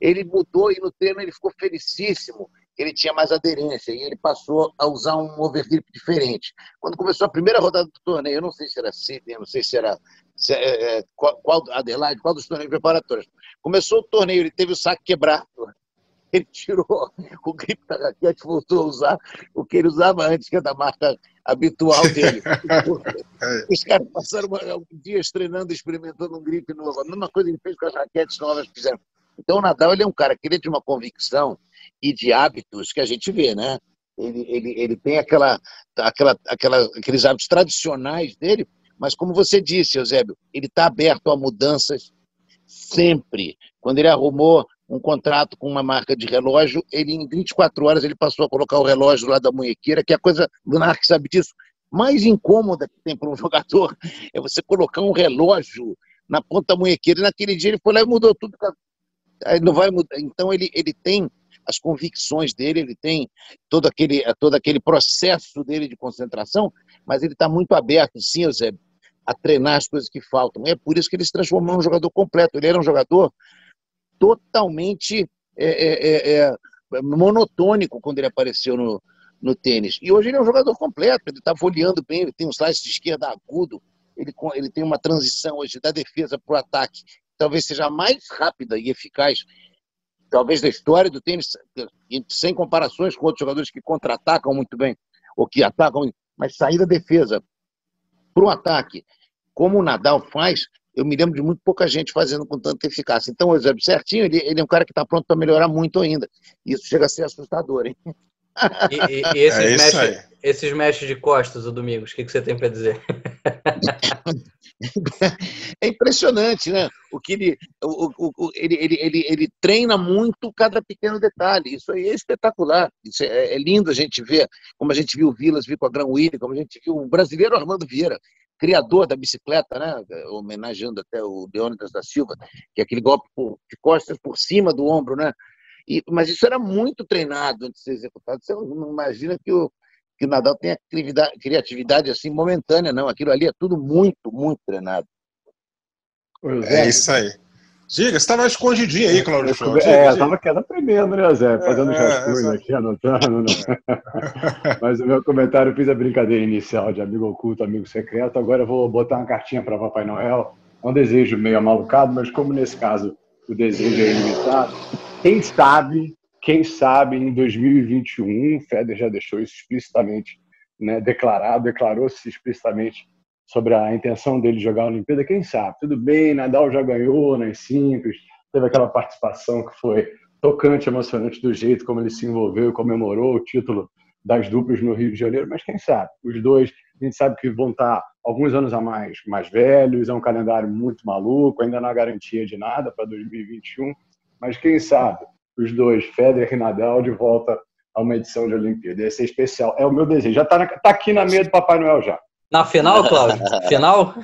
[SPEAKER 5] Ele mudou e no treino ele ficou felicíssimo, ele tinha mais aderência e ele passou a usar um overgrip diferente. Quando começou a primeira rodada do torneio, eu não sei se era Sydney, não sei se era se, é, é qual, qual Adelaide, qual dos torneios preparatórios. Começou o torneio, ele teve o saco quebrado, ele tirou o grip da raquete, voltou a usar o que ele usava antes, que é da marca habitual dele. É. Os caras passaram dias treinando, experimentando um grip novo. A mesma coisa ele fez com as raquetes novas que fizeram. Então o Nadal ele é um cara que ele tem uma convicção e de hábitos que a gente vê, né? Ele, ele, ele tem aquela, aquela, aquela, aqueles hábitos tradicionais dele, mas como você disse, Eusébio, ele está aberto a mudanças sempre. Quando ele arrumou um contrato com uma marca de relógio, ele em 24 horas ele passou a colocar o relógio lá da munhequeira, que é a coisa, o Narc sabe disso, mais incômoda que tem para um jogador é você colocar um relógio na ponta da munhequeira, e naquele dia ele foi lá e mudou tudo. Aí não vai mudar. Então ele, ele tem as convicções dele, ele tem todo aquele, todo aquele processo dele de concentração, mas ele está muito aberto, sim, Eusébio, a treinar as coisas que faltam. É por isso que ele se transformou num jogador completo. Ele era um jogador totalmente é, é, é, é, monotônico quando ele apareceu no, no tênis. E hoje ele é um jogador completo, ele está folheando bem, ele tem um slice de esquerda agudo, ele, ele tem uma transição hoje da defesa para o ataque, talvez seja mais rápida e eficaz, talvez da história do tênis, sem comparações com outros jogadores que contra-atacam muito bem, ou que atacam, mas sair da defesa para o ataque, como o Nadal faz, eu me lembro de muito pouca gente fazendo com tanta eficácia. Então, o Eusébio certinho, ele, ele é um cara que está pronto para melhorar muito ainda. Isso chega a ser assustador, hein?
[SPEAKER 3] E, e, e esses, é esses de costas, o Domingos, o que, que você tem para dizer?
[SPEAKER 5] É impressionante, né? O que ele, o, o, ele, ele, ele, ele treina muito cada pequeno detalhe. Isso aí é espetacular. Isso é, é lindo a gente ver, como a gente viu o Vilas vir com a Gran Willy, como a gente viu o brasileiro Armando Vieira criador da bicicleta, né? homenageando até o Leônidas da Silva, que é aquele golpe por, de costas por cima do ombro, né? E, mas isso era muito treinado antes de ser executado. Você não imagina que o, que o Nadal tem criatividade, criatividade assim momentânea, não. Aquilo ali é tudo muito, muito treinado.
[SPEAKER 1] É isso aí. Diga, você estava escondidinho aí, Claudio Show.
[SPEAKER 4] É, eu estava quieto aprendendo, né, Zé? Fazendo é, rascunhos é, aqui, anotando. Né? Mas o meu comentário, eu fiz a brincadeira inicial de amigo oculto, amigo secreto. Agora eu vou botar uma cartinha para Papai Noel. É um desejo meio amalucado, mas como nesse caso o desejo é ilimitado, quem sabe, quem sabe em 2021, o Feder já deixou isso explicitamente né, declarado, declarou-se explicitamente sobre a intenção dele jogar a Olimpíada, quem sabe? Tudo bem, Nadal já ganhou nas simples, teve aquela participação que foi tocante, emocionante do jeito como ele se envolveu, comemorou o título das duplas no Rio de Janeiro, mas quem sabe? Os dois, a gente sabe que vão estar alguns anos a mais, mais velhos, é um calendário muito maluco, ainda não há garantia de nada para 2021, mas quem sabe? os dois, Federer e Nadal, de volta a uma edição de Olimpíada. Ia ser especial. É o meu desejo. Já está tá aqui na meia do Papai Noel já.
[SPEAKER 3] Na final, Cláudio? final?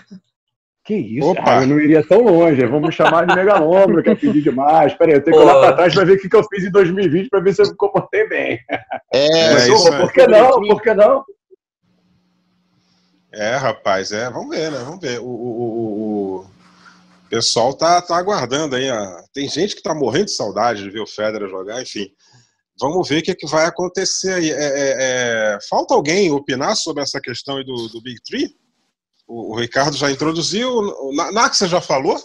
[SPEAKER 4] Que isso, Opa. eu não iria tão longe. Vamos chamar de megalômetro, que é pedir demais. Peraí, eu tenho que olhar para trás para ver o que eu fiz em 2020 para ver se eu me comportei bem.
[SPEAKER 5] É,
[SPEAKER 4] Mas, isso por que não? Por que não?
[SPEAKER 1] É, rapaz, é, vamos ver, né? Vamos ver. O, o, o pessoal tá, tá aguardando aí. Tem gente que tá morrendo de saudade de ver o Federer jogar, enfim. Vamos ver o que, é que vai acontecer aí. É, é, é... Falta alguém opinar sobre essa questão aí do, do Big Three? O, o Ricardo já introduziu. O Nax já falou?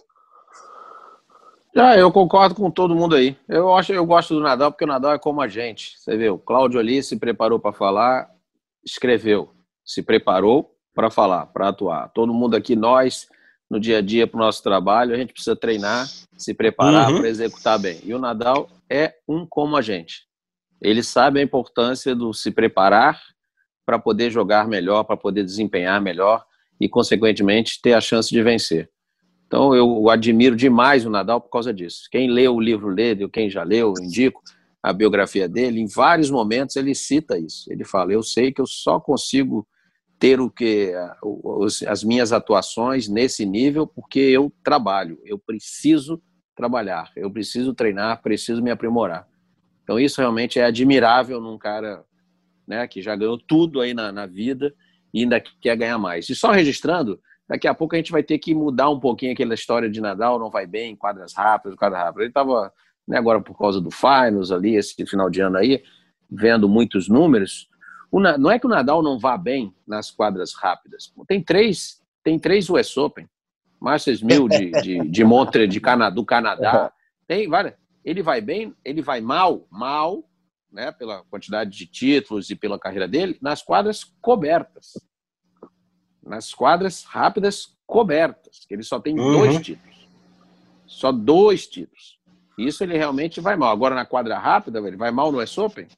[SPEAKER 2] Já, eu concordo com todo mundo aí. Eu acho, eu gosto do Nadal porque o Nadal é como a gente. Você vê, o Cláudio ali se preparou para falar, escreveu, se preparou para falar, para atuar. Todo mundo aqui, nós, no dia a dia para o nosso trabalho, a gente precisa treinar, se preparar uhum. para executar bem. E o Nadal é um como a gente. Ele sabe a importância do se preparar para poder jogar melhor, para poder desempenhar melhor e, consequentemente, ter a chance de vencer. Então, eu admiro demais o Nadal por causa disso. Quem lê o livro dele, quem já leu, indico a biografia dele, em vários momentos ele cita isso. Ele fala: Eu sei que eu só consigo ter o que as minhas atuações nesse nível porque eu trabalho, eu preciso trabalhar, eu preciso treinar, preciso me aprimorar. Então isso realmente é admirável num cara né, que já ganhou tudo aí na, na vida e ainda quer ganhar mais. E só registrando, daqui a pouco a gente vai ter que mudar um pouquinho aquela história de Nadal, não vai bem, quadras rápidas, quadras rápidas. Ele estava, né, agora por causa do finals ali, esse final de ano aí, vendo muitos números. O, não é que o Nadal não vá bem nas quadras rápidas. Tem três, tem três US Open, Masters 1000 de, de, de Montreal, de Canadá, do Canadá. Tem várias. Ele vai bem, ele vai mal, mal, né, pela quantidade de títulos e pela carreira dele, nas quadras cobertas. Nas quadras rápidas cobertas, que ele só tem uhum. dois títulos. Só dois títulos. Isso ele realmente vai mal. Agora na quadra rápida, ele vai mal no US Open?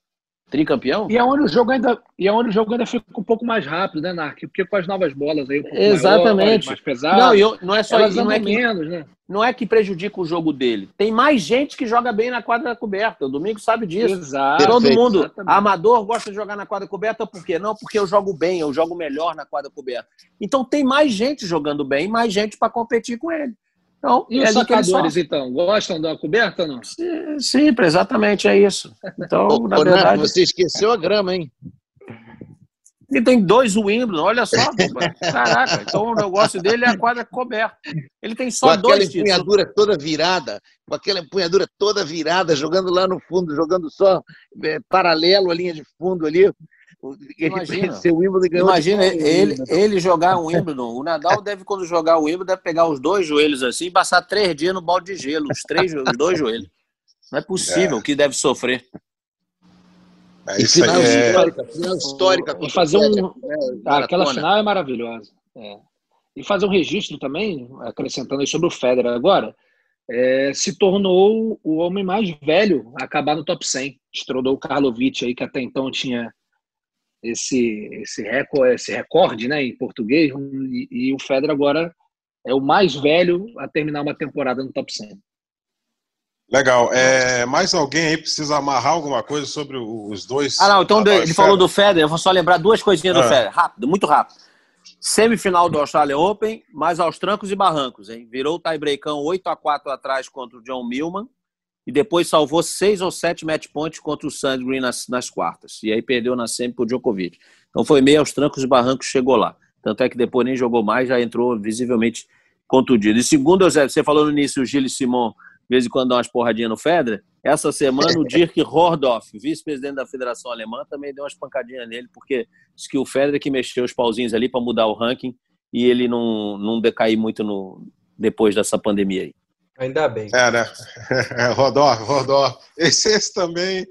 [SPEAKER 2] Tricampeão?
[SPEAKER 6] E aonde o jogo ainda, e aonde o jogo ainda fica um pouco mais rápido, né, Narc? Porque com as novas bolas aí, um
[SPEAKER 2] Exatamente.
[SPEAKER 6] Maior, mais pesadas.
[SPEAKER 2] Não, eu, não é só isso, não é que, menos, né? Não é que prejudica o jogo dele. Tem mais gente que joga bem na quadra coberta. O Domingo sabe disso.
[SPEAKER 6] Exato.
[SPEAKER 2] Todo Perfeito. mundo, Exatamente. amador, gosta de jogar na quadra coberta por quê? Não, porque eu jogo bem, eu jogo melhor na quadra coberta. Então tem mais gente jogando bem, mais gente para competir com ele.
[SPEAKER 6] Então, e os sacadores, então, gostam da coberta ou não?
[SPEAKER 2] Sim, exatamente, é isso. Então,
[SPEAKER 5] ô, na ô, verdade. Não, você esqueceu a grama, hein?
[SPEAKER 2] E tem dois Wimbledon, olha só. Caraca, então o negócio dele é a quadra coberta. Ele tem só
[SPEAKER 5] com
[SPEAKER 2] dois
[SPEAKER 5] aquela empunhadura toda virada, com aquela empunhadura toda virada, jogando lá no fundo, jogando só é, paralelo a linha de fundo ali.
[SPEAKER 2] Imagina, Imagina ele, ele jogar um Wimbledon. O Nadal deve, quando jogar o Wimbledon, deve pegar os dois joelhos assim e passar três dias no balde de gelo, os, três, os dois joelhos. Não é possível o é. que deve sofrer.
[SPEAKER 5] É isso final, é... histórica, final histórica.
[SPEAKER 6] E fazer um. É, aquela final é maravilhosa. É. E fazer um registro também, acrescentando aí sobre o Federer agora, é, se tornou o homem mais velho a acabar no top 100. Estrondou o Karlovic aí, que até então tinha esse, esse, recorde, esse recorde né, em português, e, e, o Federer agora é o mais velho a terminar uma temporada no top 100.
[SPEAKER 1] Legal. É, mais alguém aí precisa amarrar alguma coisa sobre os dois?
[SPEAKER 2] Ah, não, então ele Federer. falou do Federer, eu vou só lembrar duas coisinhas do ah. Federer, rápido, muito rápido. Semifinal do Australia Open, mas aos trancos e barrancos, hein? Virou o tie-breakão 8 a 4 atrás contra o John Millman e depois salvou seis ou sete match points contra o Sandgren nas, nas quartas. E aí perdeu na semi pro Djokovic. Então foi meio aos trancos e barrancos, chegou lá. Tanto é que depois nem jogou mais, já entrou visivelmente contundido. E segundo, você falou no início, o Gilles Simon, de vez em quando dá umas porradinhas no Federer. Essa semana o Dirk Hordorf, vice-presidente da Federação Alemã, também deu umas pancadinhas nele, porque disse que o Federer que mexeu os pauzinhos ali para mudar o ranking e ele não, não decair muito no, depois dessa pandemia aí.
[SPEAKER 3] Ainda bem.
[SPEAKER 1] É, né? Rodó, Rodó. Esse, esse também.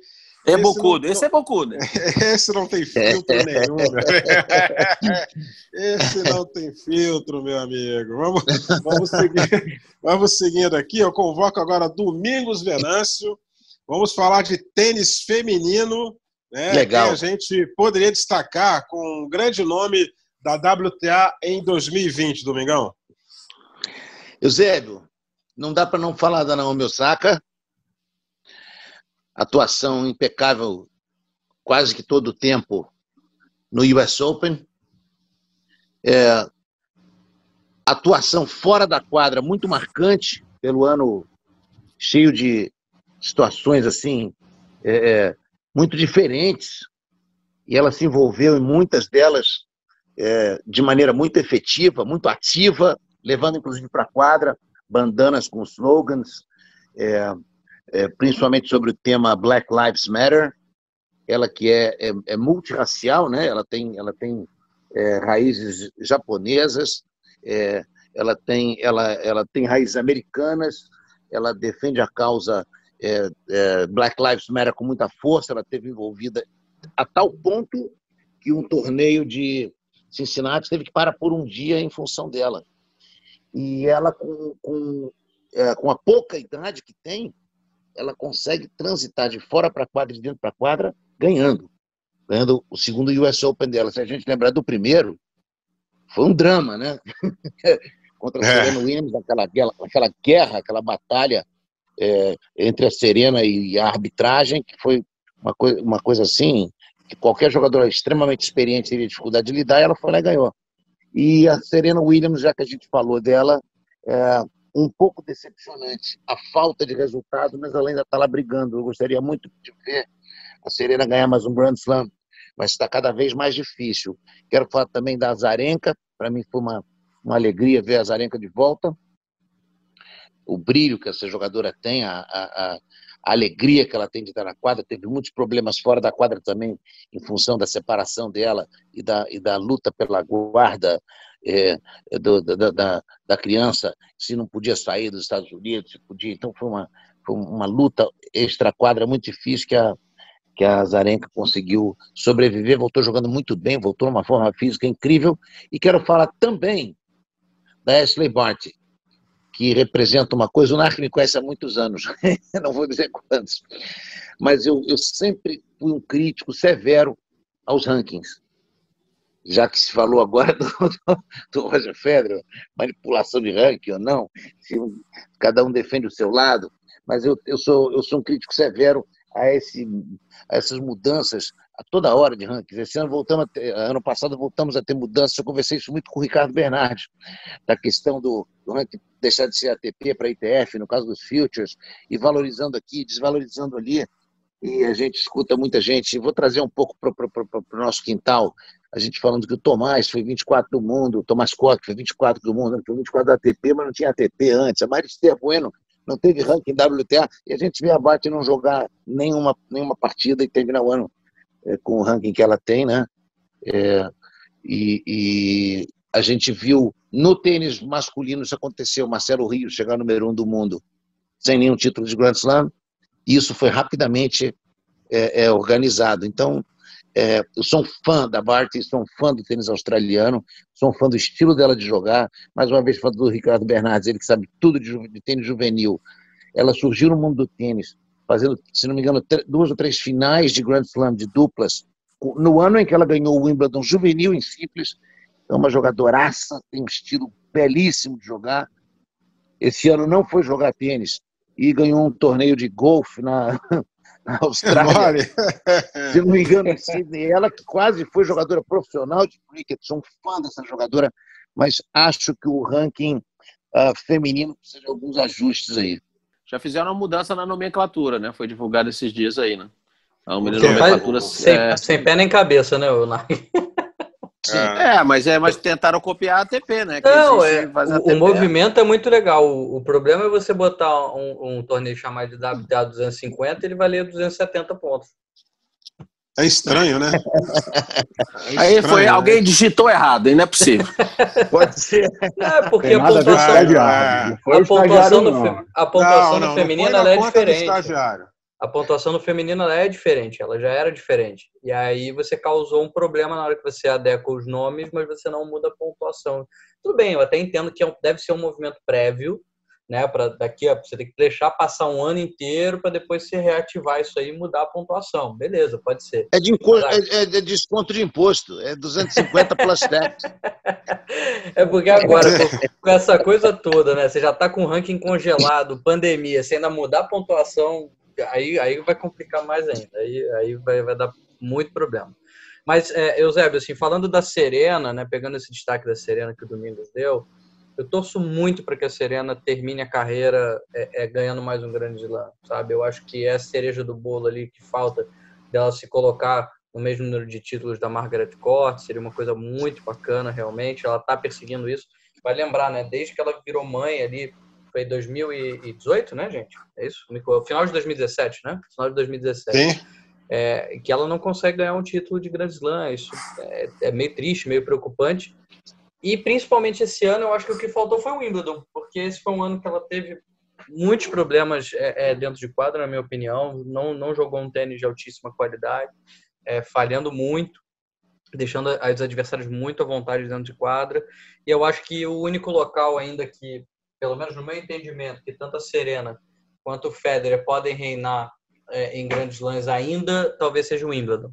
[SPEAKER 2] É esse bocudo, não, esse é bocudo.
[SPEAKER 1] Esse não tem filtro nenhum. esse não tem filtro, meu amigo. Vamos, vamos, seguir, vamos seguindo aqui. Eu convoco agora Domingos Venâncio. Vamos falar de tênis feminino. Né,
[SPEAKER 5] Legal.
[SPEAKER 1] Que a gente poderia destacar com um grande nome da WTA em 2020, Domingão.
[SPEAKER 5] Eusébio, não dá para não falar da Naomi Osaka. atuação impecável quase que todo o tempo no US Open. É, atuação fora da quadra muito marcante pelo ano cheio de situações assim é, é muito diferentes e ela se envolveu em muitas delas é, de maneira muito efetiva, muito ativa, levando inclusive para a quadra bandanas com slogans, é, é, principalmente sobre o tema Black Lives Matter. Ela que é, é, é multirracial, né? ela tem, ela tem é, raízes japonesas, é, ela, tem, ela, ela tem raízes americanas, ela defende a causa Black Lives Matter com muita força, ela teve envolvida a tal ponto que um torneio de Cincinnati teve que parar por um dia em função dela. E ela, com, com, é, com a pouca idade que tem, ela consegue transitar de fora para a quadra e de dentro para a quadra ganhando. Ganhando o segundo US Open dela. Se a gente lembrar do primeiro, foi um drama, né? Contra a é. Serena Williams, aquela, aquela, aquela guerra, aquela batalha é, entre a Serena e a arbitragem, que foi uma, coi uma coisa assim, que qualquer jogador extremamente experiente teria dificuldade de lidar, e ela foi lá e ganhou. E a Serena Williams, já que a gente falou dela, é um pouco decepcionante a falta de resultado, mas ela ainda está lá brigando. Eu gostaria muito de ver a Serena ganhar mais um Grand Slam, mas está cada vez mais difícil. Quero falar também da Azarenka, para mim foi uma, uma alegria ver a Azarenka de volta. O brilho que essa jogadora tem, a, a, a alegria que ela tem de estar na quadra, teve muitos problemas fora da quadra também, em função da separação dela e da, e da luta pela guarda é, do, da, da, da, criança, se não podia sair dos Estados Unidos, se podia. Então foi uma, foi uma luta extra-quadra muito difícil que a, que a Zarenka conseguiu sobreviver, voltou jogando muito bem, voltou numa forma física incrível. E quero falar também da Ashley Barty, que representa uma coisa. O Narc me conhece há muitos anos, não vou dizer quantos, mas eu, eu sempre fui um crítico severo aos rankings. Já que se falou agora do, do, do Roger Federer, manipulação de ranking ou não, se cada um defende o seu lado, mas eu, eu, sou, eu sou um crítico severo a, esse, a essas mudanças a toda hora de rankings. Esse ano voltamos ter, ano passado voltamos a ter mudanças. Eu conversei isso muito com o Ricardo Bernardes, da questão do, do ranking deixar de ser ATP para ITF, no caso dos futures, e valorizando aqui, desvalorizando ali. E a gente escuta muita gente. Vou trazer um pouco para o nosso quintal. A gente falando que o Tomás foi 24 do mundo, o Tomás Koch foi 24 do mundo, foi 24 da ATP, mas não tinha ATP antes. A Maristea Bueno não teve ranking WTA, e a gente vê a Bart não jogar nenhuma, nenhuma partida e terminar o ano é, com o ranking que ela tem, né? É, e, e, a gente viu no tênis masculino isso aconteceu, Marcelo Rios chegar número um do mundo sem nenhum título de Grand Slam, e isso foi rapidamente é, é organizado. Então, é, eu sou um fã da Barty, sou um fã do tênis australiano, sou um fã do estilo dela de jogar. Mais uma vez, fã do Ricardo Bernardes, ele que sabe tudo de, de tênis juvenil. Ela surgiu no mundo do tênis, fazendo, se não me engano, duas ou três finais de Grand Slam de duplas, no ano em que ela ganhou o Wimbledon juvenil em simples. É uma jogadoraça, tem um estilo belíssimo de jogar. Esse ano não foi jogar tênis e ganhou um torneio de golfe na, na Austrália. Se não me engano, Sidney. Ela que quase foi jogadora profissional de cricket, sou um fã dessa jogadora, mas acho que o ranking uh, feminino precisa de alguns ajustes aí.
[SPEAKER 2] Já fizeram uma mudança na nomenclatura, né? Foi divulgado esses dias aí, né? A nomenclatura
[SPEAKER 3] sem, é... sem pé nem cabeça, né, o
[SPEAKER 2] é. é, mas é, mas tentaram copiar a ATP, né?
[SPEAKER 3] Que não, é, o, o, movimento é muito legal. O, o, problema é você botar um, um torneio chamado de WTA 250 ele valer 270 pontos.
[SPEAKER 1] É estranho, né?
[SPEAKER 2] É Aí foi, né? alguém digitou errado, não é possível.
[SPEAKER 3] Pode ser. É, porque a pontuação, a, a pontuação, no, a pontuação não, não, no feminino ela é diferente. A pontuação no feminino é diferente, ela já era diferente. E aí você causou um problema na hora que você adequa os nomes, mas você não muda a pontuação. Tudo bem, eu até entendo que é deve ser um movimento prévio, né? Para daqui, ó, você tem que deixar passar um ano inteiro para depois você reativar isso aí e mudar a pontuação. Beleza, pode ser.
[SPEAKER 5] É, de é, é, é desconto de imposto, é 250 plus tax.
[SPEAKER 3] é porque agora, com essa coisa toda, né? Você já está com o ranking congelado, pandemia, você ainda mudar a pontuação aí, aí vai complicar mais ainda. Aí, aí vai, vai dar muito problema. Mas, é, Eusébio, assim, falando da Serena, né, pegando esse destaque da Serena que o Domingos deu, eu torço muito para que a Serena termine a carreira é, é, ganhando mais um grande slam, sabe? Eu acho que é a cereja do bolo ali que falta dela se colocar no mesmo número de títulos da Margaret Court, seria uma coisa muito bacana, realmente. Ela está perseguindo isso. Vai lembrar, né? Desde que ela virou mãe ali, foi 2018, né, gente? É isso? Final de 2017, né? Final de 2017. Sim. É, que ela não consegue ganhar um título de Grand Slam. Isso é, é, meio triste, meio preocupante. E principalmente esse ano, eu acho que o que faltou foi o Wimbledon, porque esse foi um ano que ela teve muitos problemas é, é dentro de quadra, na minha opinião. Não, não jogou um tênis de altíssima qualidade, é, falhando muito, deixando os adversários muito à vontade dentro de quadra. E eu acho que o único local ainda que, pelo menos no meu entendimento, que tanto a Serena quanto o Federer podem reinar é, em grandes lãs ainda, talvez seja o Wimbledon.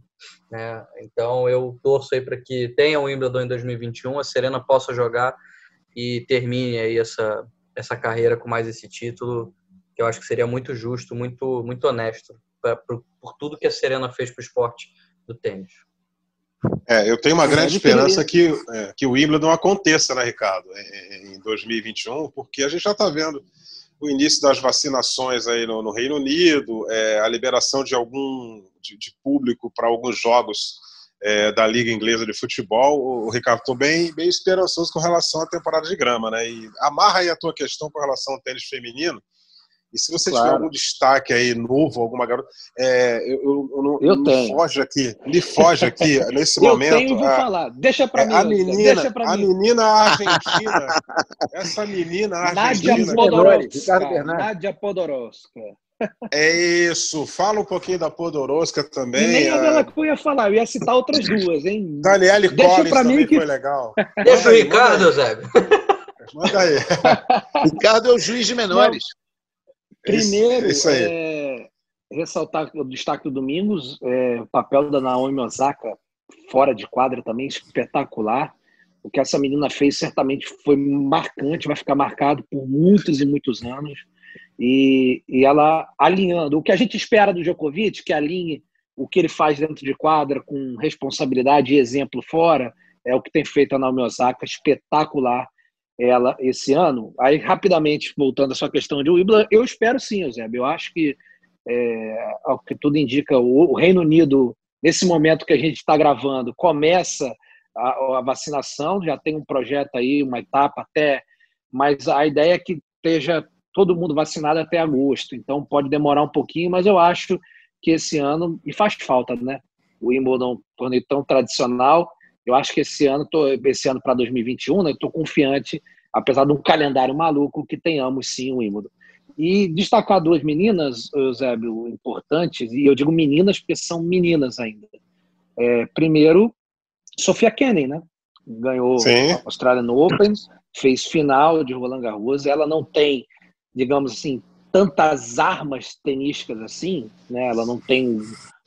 [SPEAKER 3] Né? Então eu torço aí para que tenha o Wimbledon em 2021, a Serena possa jogar e termine aí essa, essa carreira com mais esse título, que eu acho que seria muito justo, muito, muito honesto pra, por, por tudo que a Serena fez para o esporte do tênis.
[SPEAKER 1] É, eu tenho uma grande esperança que, é, que o Wimbledon aconteça, né, Ricardo, em, em 2021, porque a gente já está vendo o início das vacinações aí no, no Reino Unido, é, a liberação de algum de, de público para alguns jogos é, da Liga Inglesa de Futebol. O Ricardo, estou bem, bem esperançoso com relação à temporada de grama, né? E amarra aí a tua questão com relação ao tênis feminino. E se você claro. tiver algum destaque aí novo, alguma garota, é, eu, eu, eu, não,
[SPEAKER 6] eu tenho.
[SPEAKER 1] foge aqui, me foge aqui nesse eu momento.
[SPEAKER 6] Tenho, vou a, falar. Deixa para
[SPEAKER 1] é,
[SPEAKER 6] mim.
[SPEAKER 1] A menina, a mim. menina argentina, essa menina argentina.
[SPEAKER 6] Nádia Podoroska. Nádia Podoroska.
[SPEAKER 1] É isso, fala um pouquinho da Podoroska também.
[SPEAKER 6] nem a dela que eu ia falar, eu ia citar outras duas, hein?
[SPEAKER 1] Daniele Deixa Collins também mim que... foi legal.
[SPEAKER 3] Deixa o Ricardo, Zé.
[SPEAKER 1] Manda aí.
[SPEAKER 5] Ricardo é o juiz de menores.
[SPEAKER 6] Primeiro, isso, isso é, ressaltar o destaque do Domingos, é, o papel da Naomi Osaka fora de quadra também espetacular. O que essa menina fez certamente foi marcante, vai ficar marcado por muitos e muitos anos. E, e ela alinhando o que a gente espera do Djokovic, que alinhe o que ele faz dentro de quadra com responsabilidade e exemplo fora, é o que tem feito a Naomi Osaka, espetacular ela esse ano. Aí, rapidamente, voltando à sua questão de Wimbledon, eu espero sim, Eusébio. Eu acho que, é, ao que tudo indica, o, Reino Unido, nesse momento que a gente está gravando, começa a, a, vacinação, já tem um projeto aí, uma etapa até, mas a ideia é que esteja todo mundo vacinado até agosto, então pode demorar um pouquinho, mas eu acho que esse ano, e faz falta, né? O Wimbledon, torneio tão tradicional, eu acho que esse ano, tô, esse ano para 2021, né, estou confiante, apesar de um calendário maluco, que tenhamos sim o Wimbledon. E destacar duas meninas, Eusébio, importantes, e eu digo meninas porque são meninas ainda. É, primeiro, Sofia Kenin, né? Ganhou Sim. a Australian Open, fez final de Roland Garros. Ela não tem, digamos assim, tantas armas tenísticas assim, né? Ela não tem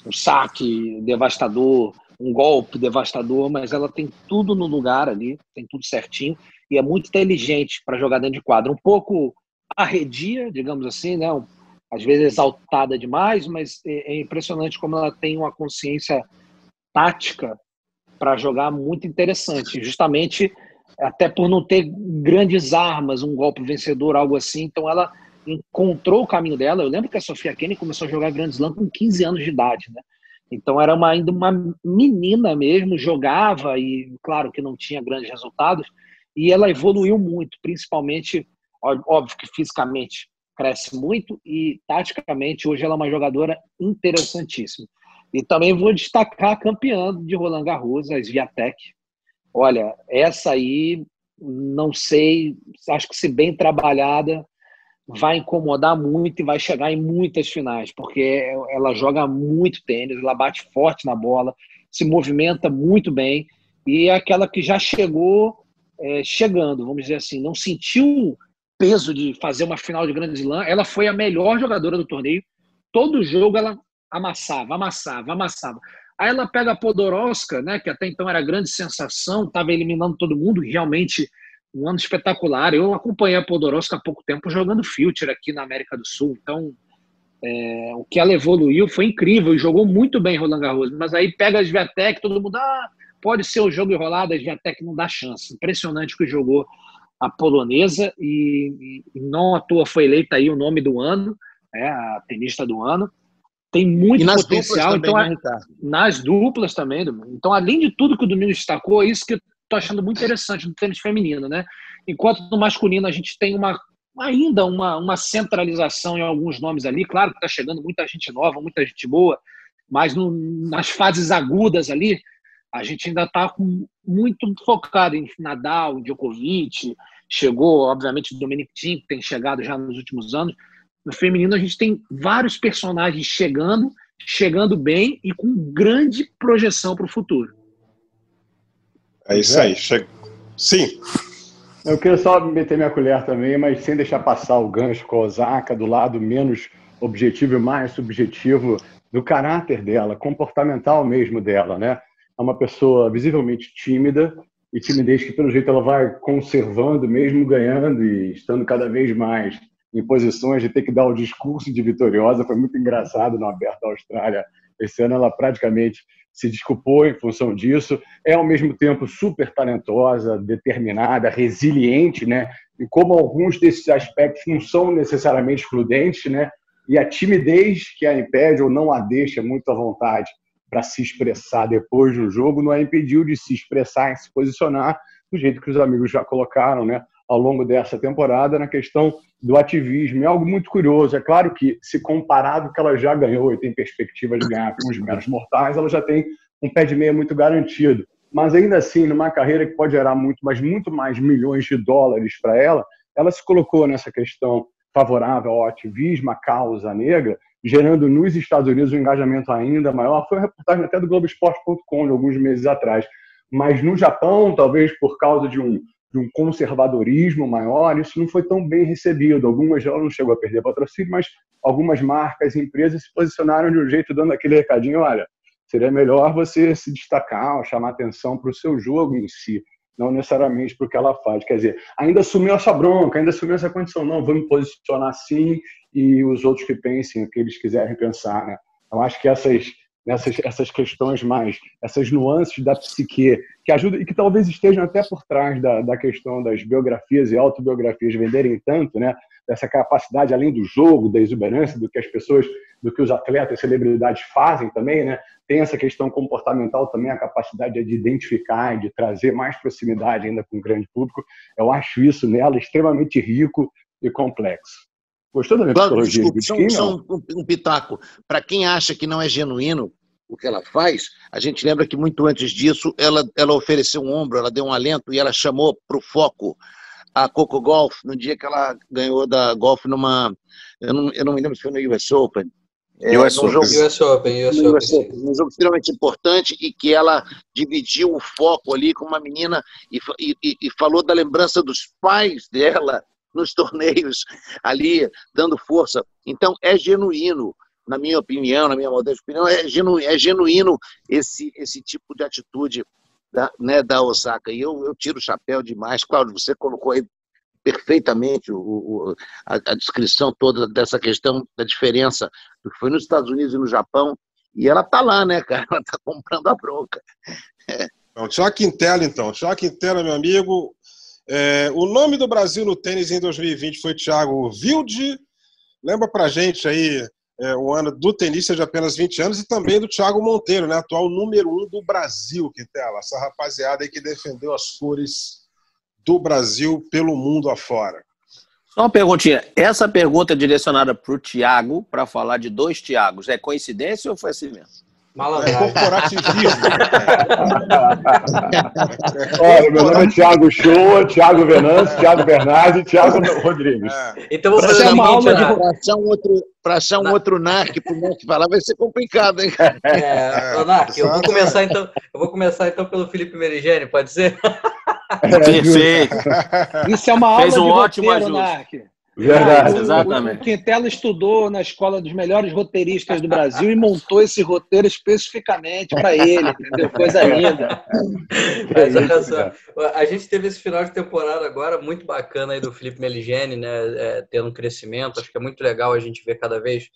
[SPEAKER 6] um saque devastador, um golpe devastador, mas ela tem tudo no lugar ali, tem tudo certinho e é muito inteligente para jogar dentro de quadra. Um pouco arredia, digamos assim, né? às vezes exaltada demais, mas é, é impressionante como ela tem uma consciência tática para jogar muito interessante, justamente até por não ter grandes armas, um golpe vencedor, algo assim. Então ela encontrou o caminho dela. Eu lembro que a Sofia Kenny começou a jogar Grand Slam com 15 anos de idade, né? Então era uma, ainda uma menina mesmo, jogava e claro que não tinha grandes resultados, e ela evoluiu muito, principalmente, óbvio que fisicamente cresce muito e taticamente hoje ela é uma jogadora interessantíssima. E também vou destacar a campeã de Roland Garros, a Sviatek. Olha, essa aí não sei, acho que se bem trabalhada, vai incomodar muito e vai chegar em muitas finais, porque ela joga muito tênis, ela bate forte na bola, se movimenta muito bem e é aquela que já chegou é, chegando, vamos dizer assim, não sentiu peso de fazer uma final de Grande Slam, ela foi a melhor jogadora do torneio, todo jogo ela amassava, amassava, amassava. Aí ela pega a Podoroska, né, que até então era grande sensação, estava eliminando todo mundo, realmente um ano espetacular. Eu acompanhei a Podoroska há pouco tempo jogando Future aqui na América do Sul, então É, o que ela evoluiu foi incrível e jogou muito bem Roland Garros. Mas aí pega a Sviatek, todo mundo, ah, pode ser o jogo enrolado, a Sviatek não dá chance. Impressionante que jogou a polonesa e, e, não à toa foi eleita aí o nome do ano, é, a tenista do ano. Tem muito potencial. Também, então, né, nas duplas também. Então, além de tudo que o Domingos destacou, é isso que tô achando muito interessante no tênis feminino, né? Enquanto no masculino a gente tem uma ainda uma, uma centralização em alguns nomes ali. Claro que está chegando muita gente nova, muita gente boa, mas no, nas fases agudas ali, a gente ainda está muito focado em Nadal, Djokovic, chegou, obviamente, o Dominic Thiem, que tem chegado já nos últimos anos. No feminino, a gente tem vários personagens chegando, chegando bem e com grande projeção para o futuro.
[SPEAKER 1] É isso aí. Che... Sim.
[SPEAKER 4] Eu queria só meter minha colher também, mas sem deixar passar o gancho com a Osaka do lado menos objetivo e mais subjetivo do caráter dela, comportamental mesmo dela, né? É uma pessoa visivelmente tímida e timidez que pelo jeito ela vai conservando mesmo ganhando e estando cada vez mais em posições de ter que dar o discurso de vitoriosa. Foi muito engraçado no Aberto da Austrália. Esse ano ela praticamente se desculpou em função disso. É ao mesmo tempo super talentosa, determinada, resiliente, né? E como alguns desses aspectos não são necessariamente excludentes, né? E a timidez que a impede ou não a deixa muito à vontade para se expressar depois do jogo não a impediu de se expressar e se posicionar do jeito que os amigos já colocaram, né? Ao longo dessa temporada na questão do ativismo. É algo muito curioso. É claro que, se comparado que ela já ganhou e tem perspectiva de ganhar com os meros mortais, ela já tem um pé de meia muito garantido. Mas ainda assim, numa carreira que pode gerar muito, mas muito mais milhões de dólares para ela, ela se colocou nessa questão favorável ao ativismo, à causa negra, gerando nos Estados Unidos um engajamento ainda maior. Foi uma reportagem até do Globoesporte.com de alguns meses atrás. Mas no Japão, talvez por causa de um de um conservadorismo maior, isso não foi tão bem recebido. Algumas já não chegou a perder patrocínio, mas algumas marcas e empresas se posicionaram de um jeito dando aquele recadinho, olha, seria melhor você se destacar, chamar atenção para o seu jogo em si, não necessariamente para o que ela faz. Quer dizer, ainda assumiu essa bronca, ainda assumiu essa condição, não, vou me posicionar assim e os outros que pensem o que eles quiserem pensar, né? Eu acho que essas nessas essas questões mais, essas nuances da psique, que ajudam e que talvez estejam até por trás da, da questão das biografias e autobiografias venderem tanto, né? Dessa capacidade, além do jogo, da exuberância, do que as pessoas, do que os atletas, celebridades fazem também, né? Tem essa questão comportamental também, a capacidade de identificar de trazer mais proximidade ainda com o grande público. Eu acho isso nela extremamente rico e complexo. Gostou da minha
[SPEAKER 5] claro, psicologia? Desculpa, só, só um, um pitaco. Para quem acha que não é genuíno, o que ela faz, a gente lembra que muito antes disso ela, ela ofereceu um ombro, ela deu um alento e ela chamou para o foco a Coco Golf no dia que ela ganhou da Golf numa. Eu não, eu não me lembro se foi no US Open.
[SPEAKER 3] É, US, Open. Jogo, US Open, US Open.
[SPEAKER 5] Um jogo extremamente importante e que ela dividiu o foco ali com uma menina e, e, e falou da lembrança dos pais dela nos torneios ali, dando força. Então, é genuíno na minha opinião, na minha modesta opinião, é genuíno, é genuíno esse, esse tipo de atitude da, né, da Osaka. E eu, eu tiro o chapéu demais. Cláudio, você colocou aí perfeitamente o, o, a, a, descrição toda dessa questão da diferença do que foi nos Estados Unidos e no Japão. E ela tá lá, né, cara? Ela tá comprando a bronca.
[SPEAKER 1] É. Então, Tiago Quintela, então. Tiago Quintela, meu amigo. É, o nome do Brasil no tênis em 2020 foi Thiago Wilde. Lembra pra gente aí é, o ano do tenista de apenas 20 anos e também do Thiago Monteiro, né, atual número um do Brasil, Quintela. Essa rapaziada aí que defendeu as cores do Brasil pelo mundo afora.
[SPEAKER 2] Só uma perguntinha. Essa pergunta é direcionada para o Thiago, para falar de dois Thiagos. É coincidência ou foi assim mesmo?
[SPEAKER 1] Malandragem. É corporativismo.
[SPEAKER 4] Olha, meu nome é Thiago Shoa, Thiago Venâncio, Thiago Bernardi e Thiago Rodrigues. É.
[SPEAKER 5] Então vou fazer uma aula de para achar um outro, para achar um outro NARC para o NARC falar vai ser complicado, hein?
[SPEAKER 3] É, é NARC, eu vou começar então, eu vou começar então pelo Felipe Merigene, pode ser?
[SPEAKER 2] Perfeito.
[SPEAKER 6] Isso é uma aula Fez um de ótimo roteiro, NARC.
[SPEAKER 4] Verdade.
[SPEAKER 6] O, exatamente. O Quintela estudou na escola dos melhores roteiristas do Brasil e montou esse roteiro especificamente para ele, entendeu? Coisa linda.
[SPEAKER 3] Mas olha só, a gente teve esse final de temporada agora muito bacana aí do Felipe Meligeni, né? É, tendo um crescimento. Acho que é muito legal a gente ver cada vez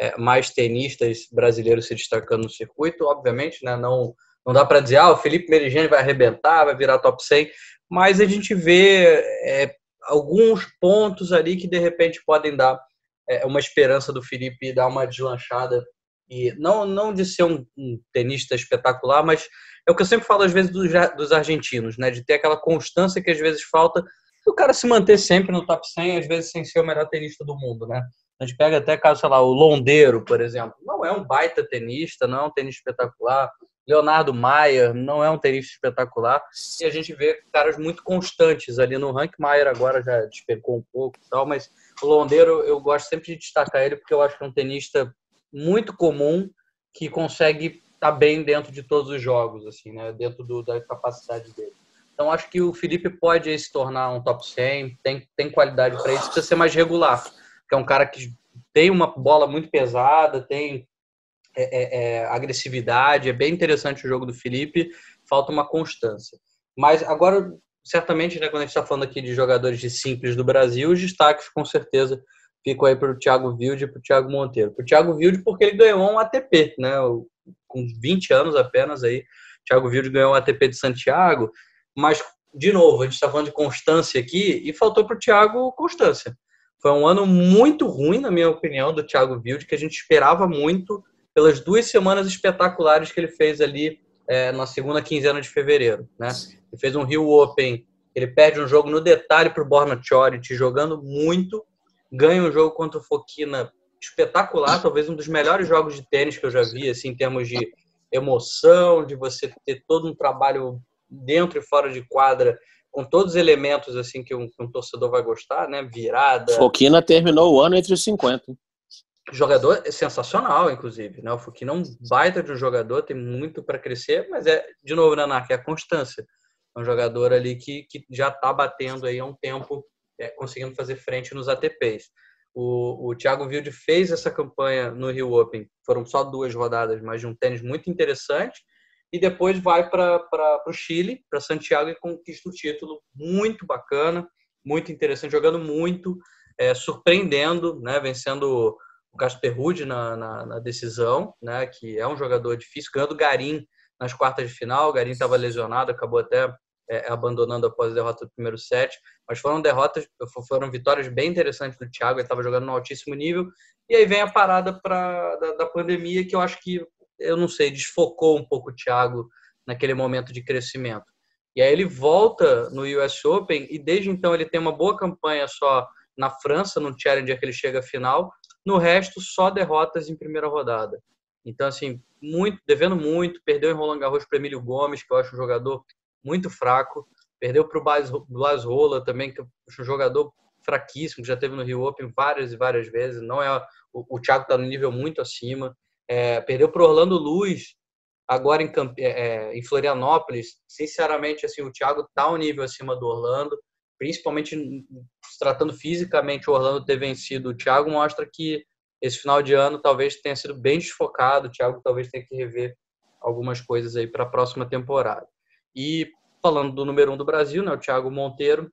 [SPEAKER 3] é, mais tenistas brasileiros se destacando no circuito, obviamente, né? Não, não dá para dizer, ah, o Felipe Merigene vai arrebentar, vai virar top 100, mas a gente vê é, alguns pontos ali que de repente podem dar é, uma esperança do Felipe dar uma deslanchada e não não de ser um, um, tenista espetacular, mas é o que eu sempre falo às vezes dos, dos argentinos, né, de ter aquela constância que às vezes falta, o cara se manter sempre no top 100, às vezes sem ser o melhor tenista do mundo, né? A gente pega até caso, sei lá, o Londeiro, por exemplo, não é um baita tenista, não é um tênis espetacular, Leonardo Maier não é um tenista espetacular e a gente vê caras muito constantes ali no rank. Maier agora já despencou um pouco e tal, mas o Londeiro eu gosto sempre de destacar ele porque eu acho que é um tenista muito comum que consegue estar tá bem dentro de todos os jogos, assim, né? Dentro do, da capacidade dele. Então acho que o Felipe pode se tornar um top 100, tem, tem qualidade para isso, precisa ser mais regular, que é um cara que tem uma bola muito pesada, tem é, é, é, agressividade, é bem interessante o jogo do Felipe, falta uma constância. Mas agora, certamente, né, quando a gente está falando aqui de jogadores de simples do Brasil, os destaques com certeza ficam aí para o Thiago Wilde e para o Thiago Monteiro. Para o Thiago Wilde porque ele ganhou um ATP, né, com 20 anos apenas aí, Thiago Wilde ganhou um ATP de Santiago, mas, de novo, a gente está falando de constância aqui e faltou para o Thiago constância. Foi um ano muito ruim, na minha opinião, do Thiago Wilde, que a gente esperava muito pelas duas semanas espetaculares que ele fez ali é, na segunda quinzena de fevereiro. Né? Ele fez um Rio Open, ele perde um jogo no detalhe para o Borna Choric, jogando muito, ganha um jogo contra o Fokina espetacular, talvez um dos melhores jogos de tênis que eu já vi, assim, em termos de emoção, de você ter todo um trabalho dentro e fora de quadra com todos os elementos assim que um, que um torcedor vai gostar, né? Virada.
[SPEAKER 2] Fokina terminou o ano entre os 50
[SPEAKER 3] jogador é sensacional, inclusive. Né? O Fukino é um baita de um jogador, tem muito para crescer, mas é, de novo, né, Nanak, é a constância. É um jogador ali que, que já está batendo aí há um tempo, é, conseguindo fazer frente nos ATPs. O, o Thiago Wilde fez essa campanha no Rio Open, foram só duas rodadas, mas de um tênis muito interessante, e depois vai para o Chile, para Santiago, e conquista o título. Muito bacana, muito interessante, jogando muito, é, surpreendendo, né, vencendo Ruud na, na, na, decisão, né, que é um jogador difícil, ganhando Garim nas quartas de final. O Garim estava lesionado, acabou até é, abandonando após a derrota do primeiro set. Mas foram derrotas, foram vitórias bem interessantes do Thiago, ele estava jogando no altíssimo nível. E aí vem a parada pra, da, da pandemia, que eu acho que, eu não sei, desfocou um pouco o Thiago naquele momento de crescimento. E aí ele volta no US Open e desde então ele tem uma boa campanha só na França, no Challenger que ele chega à final, no resto, só derrotas em primeira rodada. Então, assim, muito, devendo muito, perdeu em Roland Garros para Emílio Gomes, que eu acho um jogador muito fraco. Perdeu para o Blas Rola também, que eu acho um jogador fraquíssimo, que já teve no Rio Open várias e várias vezes. Não é o, o Thiago está no nível muito acima. É, perdeu para Orlando Luz, agora em, é, é, em Florianópolis. Sinceramente, assim, o Thiago está um nível acima do Orlando principalmente tratando fisicamente o Orlando ter vencido o Thiago, mostra que esse final de ano talvez tenha sido bem desfocado. O Thiago talvez tenha que rever algumas coisas aí para a próxima temporada. E falando do número um do Brasil, né, o Thiago Monteiro,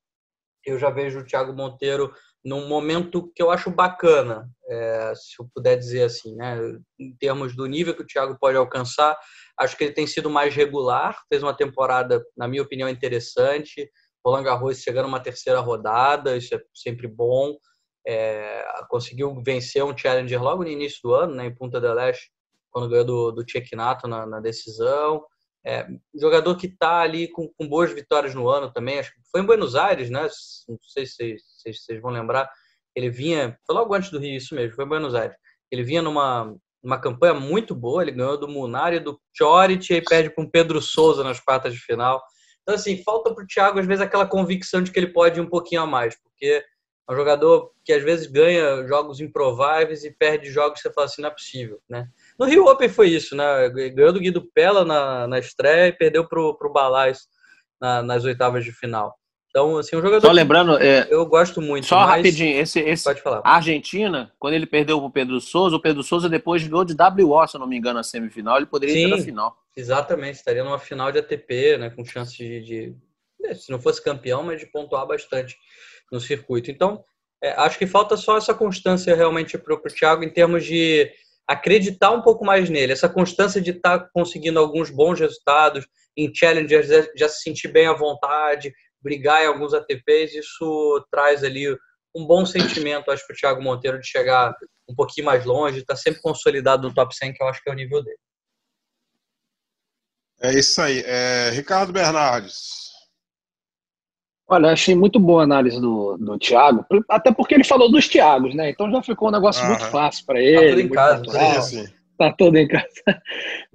[SPEAKER 3] eu já vejo o Thiago Monteiro num momento que eu acho bacana, é, se eu puder dizer assim, né, em termos do nível que o Thiago pode alcançar. Acho que ele tem sido mais regular, fez uma temporada, na minha opinião, interessante. Roland Garros chegando uma terceira rodada, isso é sempre bom. É, conseguiu vencer um Challenger logo no início do ano, né, em Punta del Este, quando ganhou do, do Cecchinato na, na decisão. É, jogador que está ali com, com, boas vitórias no ano também. Acho que foi em Buenos Aires, né? Não sei se vocês, se vão lembrar. Ele vinha, foi logo antes do Rio, isso mesmo, foi em Buenos Aires. Ele vinha numa uma campanha muito boa. Ele ganhou do Munari, do Choric e perde para o Pedro Souza nas quartas de final. Então, assim, falta para o Thiago, às vezes, aquela convicção de que ele pode ir um pouquinho a mais, porque é um jogador que, às vezes, ganha jogos improváveis e perde jogos que você fala assim, não é possível, né? No Rio Open foi isso, né? Ganhou do Guido Pella na, na estreia e perdeu para o Balais na, nas oitavas de final. Então, assim, um jogador.
[SPEAKER 2] Só lembrando, é,
[SPEAKER 3] eu gosto muito.
[SPEAKER 2] Só rapidinho, esse, esse pode falar. A Argentina, quando ele perdeu para o Pedro Souza, o Pedro Souza depois ganhou de WO, se eu não me engano, na semifinal, ele poderia Sim, ir na final.
[SPEAKER 3] Exatamente, estaria numa final de ATP, né, com chance de, de, né, se não fosse campeão, mas de pontuar bastante no circuito. Então, É, acho que falta só essa constância realmente para o Thiago em termos de acreditar um pouco mais nele, essa constância de estar tá conseguindo alguns bons resultados em challengers, já se sentir bem à vontade, brigar em alguns ATPs, isso traz ali um bom sentimento, acho, para o Thiago Monteiro de chegar um pouquinho mais longe, estar tá sempre consolidado no top 100, que eu acho que é o nível dele.
[SPEAKER 1] É isso aí. É, Ricardo Bernardes.
[SPEAKER 6] Olha, achei muito boa a análise do, do Thiago, até porque ele falou dos Thiagos, né? Então já ficou um negócio muito fácil para ele. Tá tudo em casa, natural, sim, Tá tudo em casa.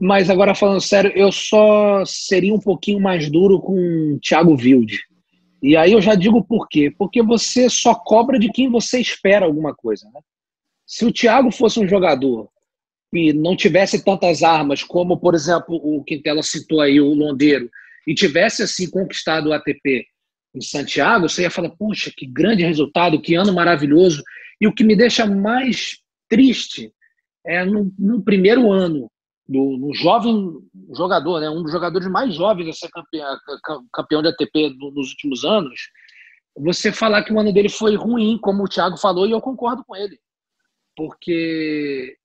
[SPEAKER 6] Mas agora falando sério, eu só seria um pouquinho mais duro com o Thiago Wilde. E aí eu já digo por quê. Porque você só cobra de quem você espera alguma coisa, né? Se o Thiago fosse um jogador e não tivesse tantas armas, como, por exemplo, o Quintela citou aí, o Londeiro, e tivesse assim conquistado o ATP em Santiago, você ia falar, puxa, que grande resultado, que ano maravilhoso. E o que me deixa mais triste é no, no primeiro ano, do, no jovem jogador, né, um dos jogadores mais jovens a ser campeão, campeão de ATP nos últimos anos, você falar que o ano dele foi ruim, como o Thiago falou, e eu concordo com ele. Porque,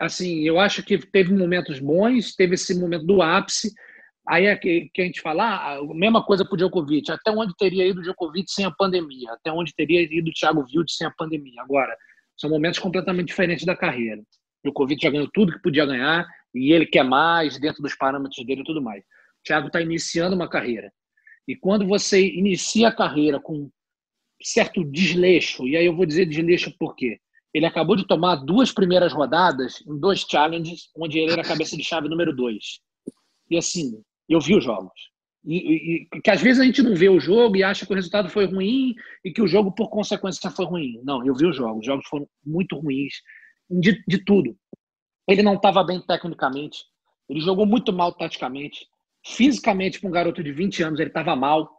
[SPEAKER 6] assim, eu acho que teve momentos bons, teve esse momento do ápice, Aí é que, que a gente fala, ah, a mesma coisa para o Djokovic, até onde teria ido o Djokovic sem a pandemia, até onde teria ido o Thiago Wild sem a pandemia. Agora, são momentos completamente diferentes da carreira. O Djokovic já ganhou tudo que podia ganhar e ele quer mais dentro dos parâmetros dele e tudo mais. O Thiago está iniciando uma carreira. E quando você inicia a carreira com certo desleixo, e aí eu vou dizer desleixo por quê? Ele acabou de tomar duas primeiras rodadas em dois challenges, onde ele era cabeça de chave número dois. E assim, eu vi os jogos. E, e, que às vezes a gente não vê o jogo e acha que o resultado foi ruim e que o jogo, por consequência, foi ruim. Não, eu vi os jogos. Os jogos foram muito ruins de, de tudo. Ele não estava bem tecnicamente, ele jogou muito mal taticamente. Fisicamente, para um garoto de 20 anos, ele estava mal.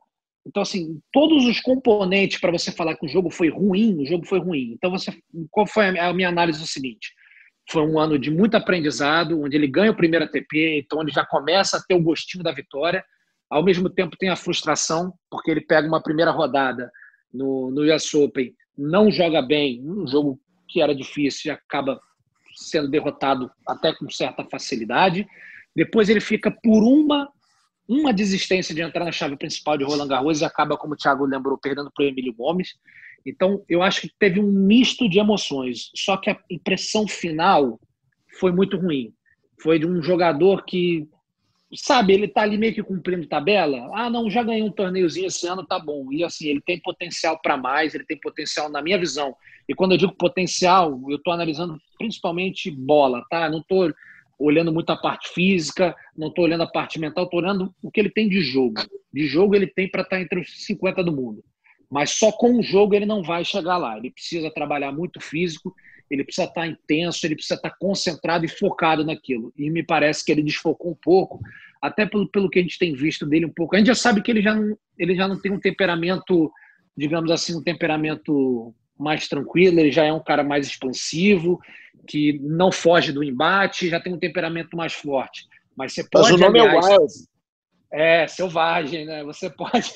[SPEAKER 6] Então, assim, todos os componentes para você falar que o jogo foi ruim, o jogo foi ruim. Então, você, qual foi a minha análise? É o seguinte: foi um ano de muito aprendizado, onde ele ganha o primeiro ATP, então ele já começa a ter o gostinho da vitória. Ao mesmo tempo tem a frustração, porque ele pega uma primeira rodada no, no US Open, não joga bem, um jogo que era difícil e acaba sendo derrotado até com certa facilidade. Depois ele fica por uma uma desistência de entrar na chave principal de Roland Garros e acaba, como o Thiago lembrou, perdendo para o Emílio Gomes. Então, eu acho que teve um misto de emoções, só que a impressão final foi muito ruim. Foi de um jogador que, sabe, ele tá ali meio que cumprindo tabela. Ah, não, já ganhei um torneiozinho esse ano, tá bom. E assim, ele tem potencial para mais, ele tem potencial na minha visão. E quando eu digo potencial, eu estou analisando principalmente bola, tá? Não estou olhando muito a parte física, não estou olhando a parte mental, estou olhando o que ele tem de jogo. De jogo ele tem para estar tá entre os 50 do mundo. Mas só com o jogo ele não vai chegar lá. Ele precisa trabalhar muito físico, ele precisa estar intenso, ele precisa estar concentrado e focado naquilo. E me parece que ele desfocou um pouco, até pelo, pelo que a gente tem visto dele um pouco. A gente já sabe que ele já não, ele já não tem um temperamento, digamos assim, um temperamento mais tranquilo, ele já é um cara mais expansivo, que não foge do embate, já tem um temperamento mais forte. Mas você pode.
[SPEAKER 5] Mas o nome é aliás, é Wild.
[SPEAKER 6] É, selvagem, né? Você pode,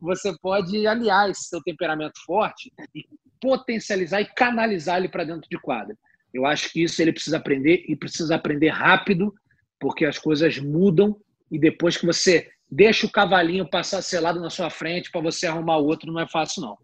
[SPEAKER 6] você pode aliar esse seu temperamento forte e potencializar e canalizar ele para dentro de quadra. Eu acho que isso ele precisa aprender e precisa aprender rápido, porque as coisas mudam e depois que você deixa o cavalinho passar selado na sua frente para você arrumar outro, não é fácil, não.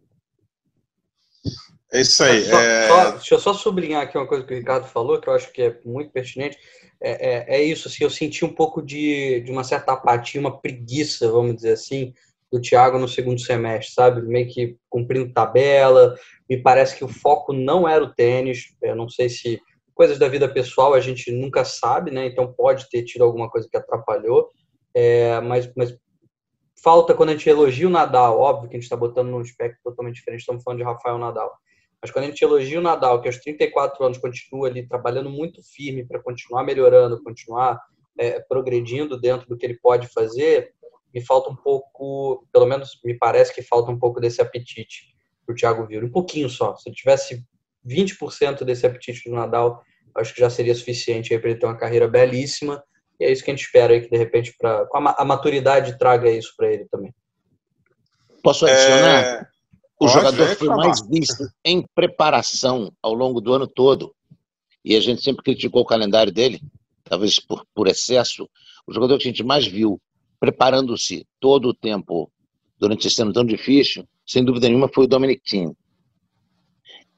[SPEAKER 1] É isso aí.
[SPEAKER 3] Só, é... Só, deixa eu só sublinhar aqui uma coisa que o Ricardo falou, que eu acho que é muito pertinente é, é, é, isso, assim, eu senti um pouco de, de uma certa apatia, uma preguiça, vamos dizer assim, do Thiago no segundo semestre, sabe? Meio que cumprindo tabela, me parece que o foco não era o tênis, eu não sei se coisas da vida pessoal a gente nunca sabe, né? Então pode ter tido alguma coisa que atrapalhou, é, mas, mas falta quando a gente elogia o Nadal, óbvio que a gente está botando num espectro totalmente diferente, estamos falando de Rafael Nadal. Mas quando a gente elogia o Nadal, que aos 34 anos continua ali trabalhando muito firme para continuar melhorando, continuar é, progredindo dentro do que ele pode fazer, me falta um pouco, pelo menos me parece que falta um pouco desse apetite para o Thiago Vieira. Um pouquinho só. Se ele tivesse 20% desse apetite do Nadal, acho que já seria suficiente para ele ter uma carreira belíssima. E é isso que a gente espera aí, que de repente pra, a maturidade traga isso para ele também.
[SPEAKER 5] Posso adicionar? É... O jogador foi mais visto em preparação ao longo do ano todo. E a gente sempre criticou o calendário dele, talvez por, por excesso. O jogador que a gente mais viu preparando-se todo o tempo durante esse ano tão difícil, sem dúvida nenhuma, foi o Dominic Thiem.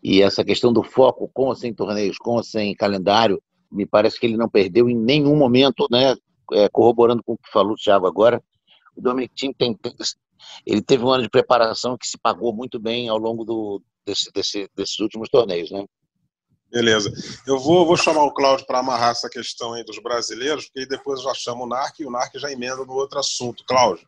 [SPEAKER 5] E essa questão do foco com ou sem torneios, com ou sem calendário, me parece que ele não perdeu em nenhum momento, né? É, corroborando com o que falou o Thiago agora, o Dominic Thiem tem, ele teve um ano de preparação que se pagou muito bem ao longo do, desse, desse, desses últimos torneios, né?
[SPEAKER 1] Beleza. Eu vou, vou chamar o Cláudio para amarrar essa questão aí dos brasileiros, porque depois eu já chamo o NARC e o NARC já emenda no outro assunto. Cláudio.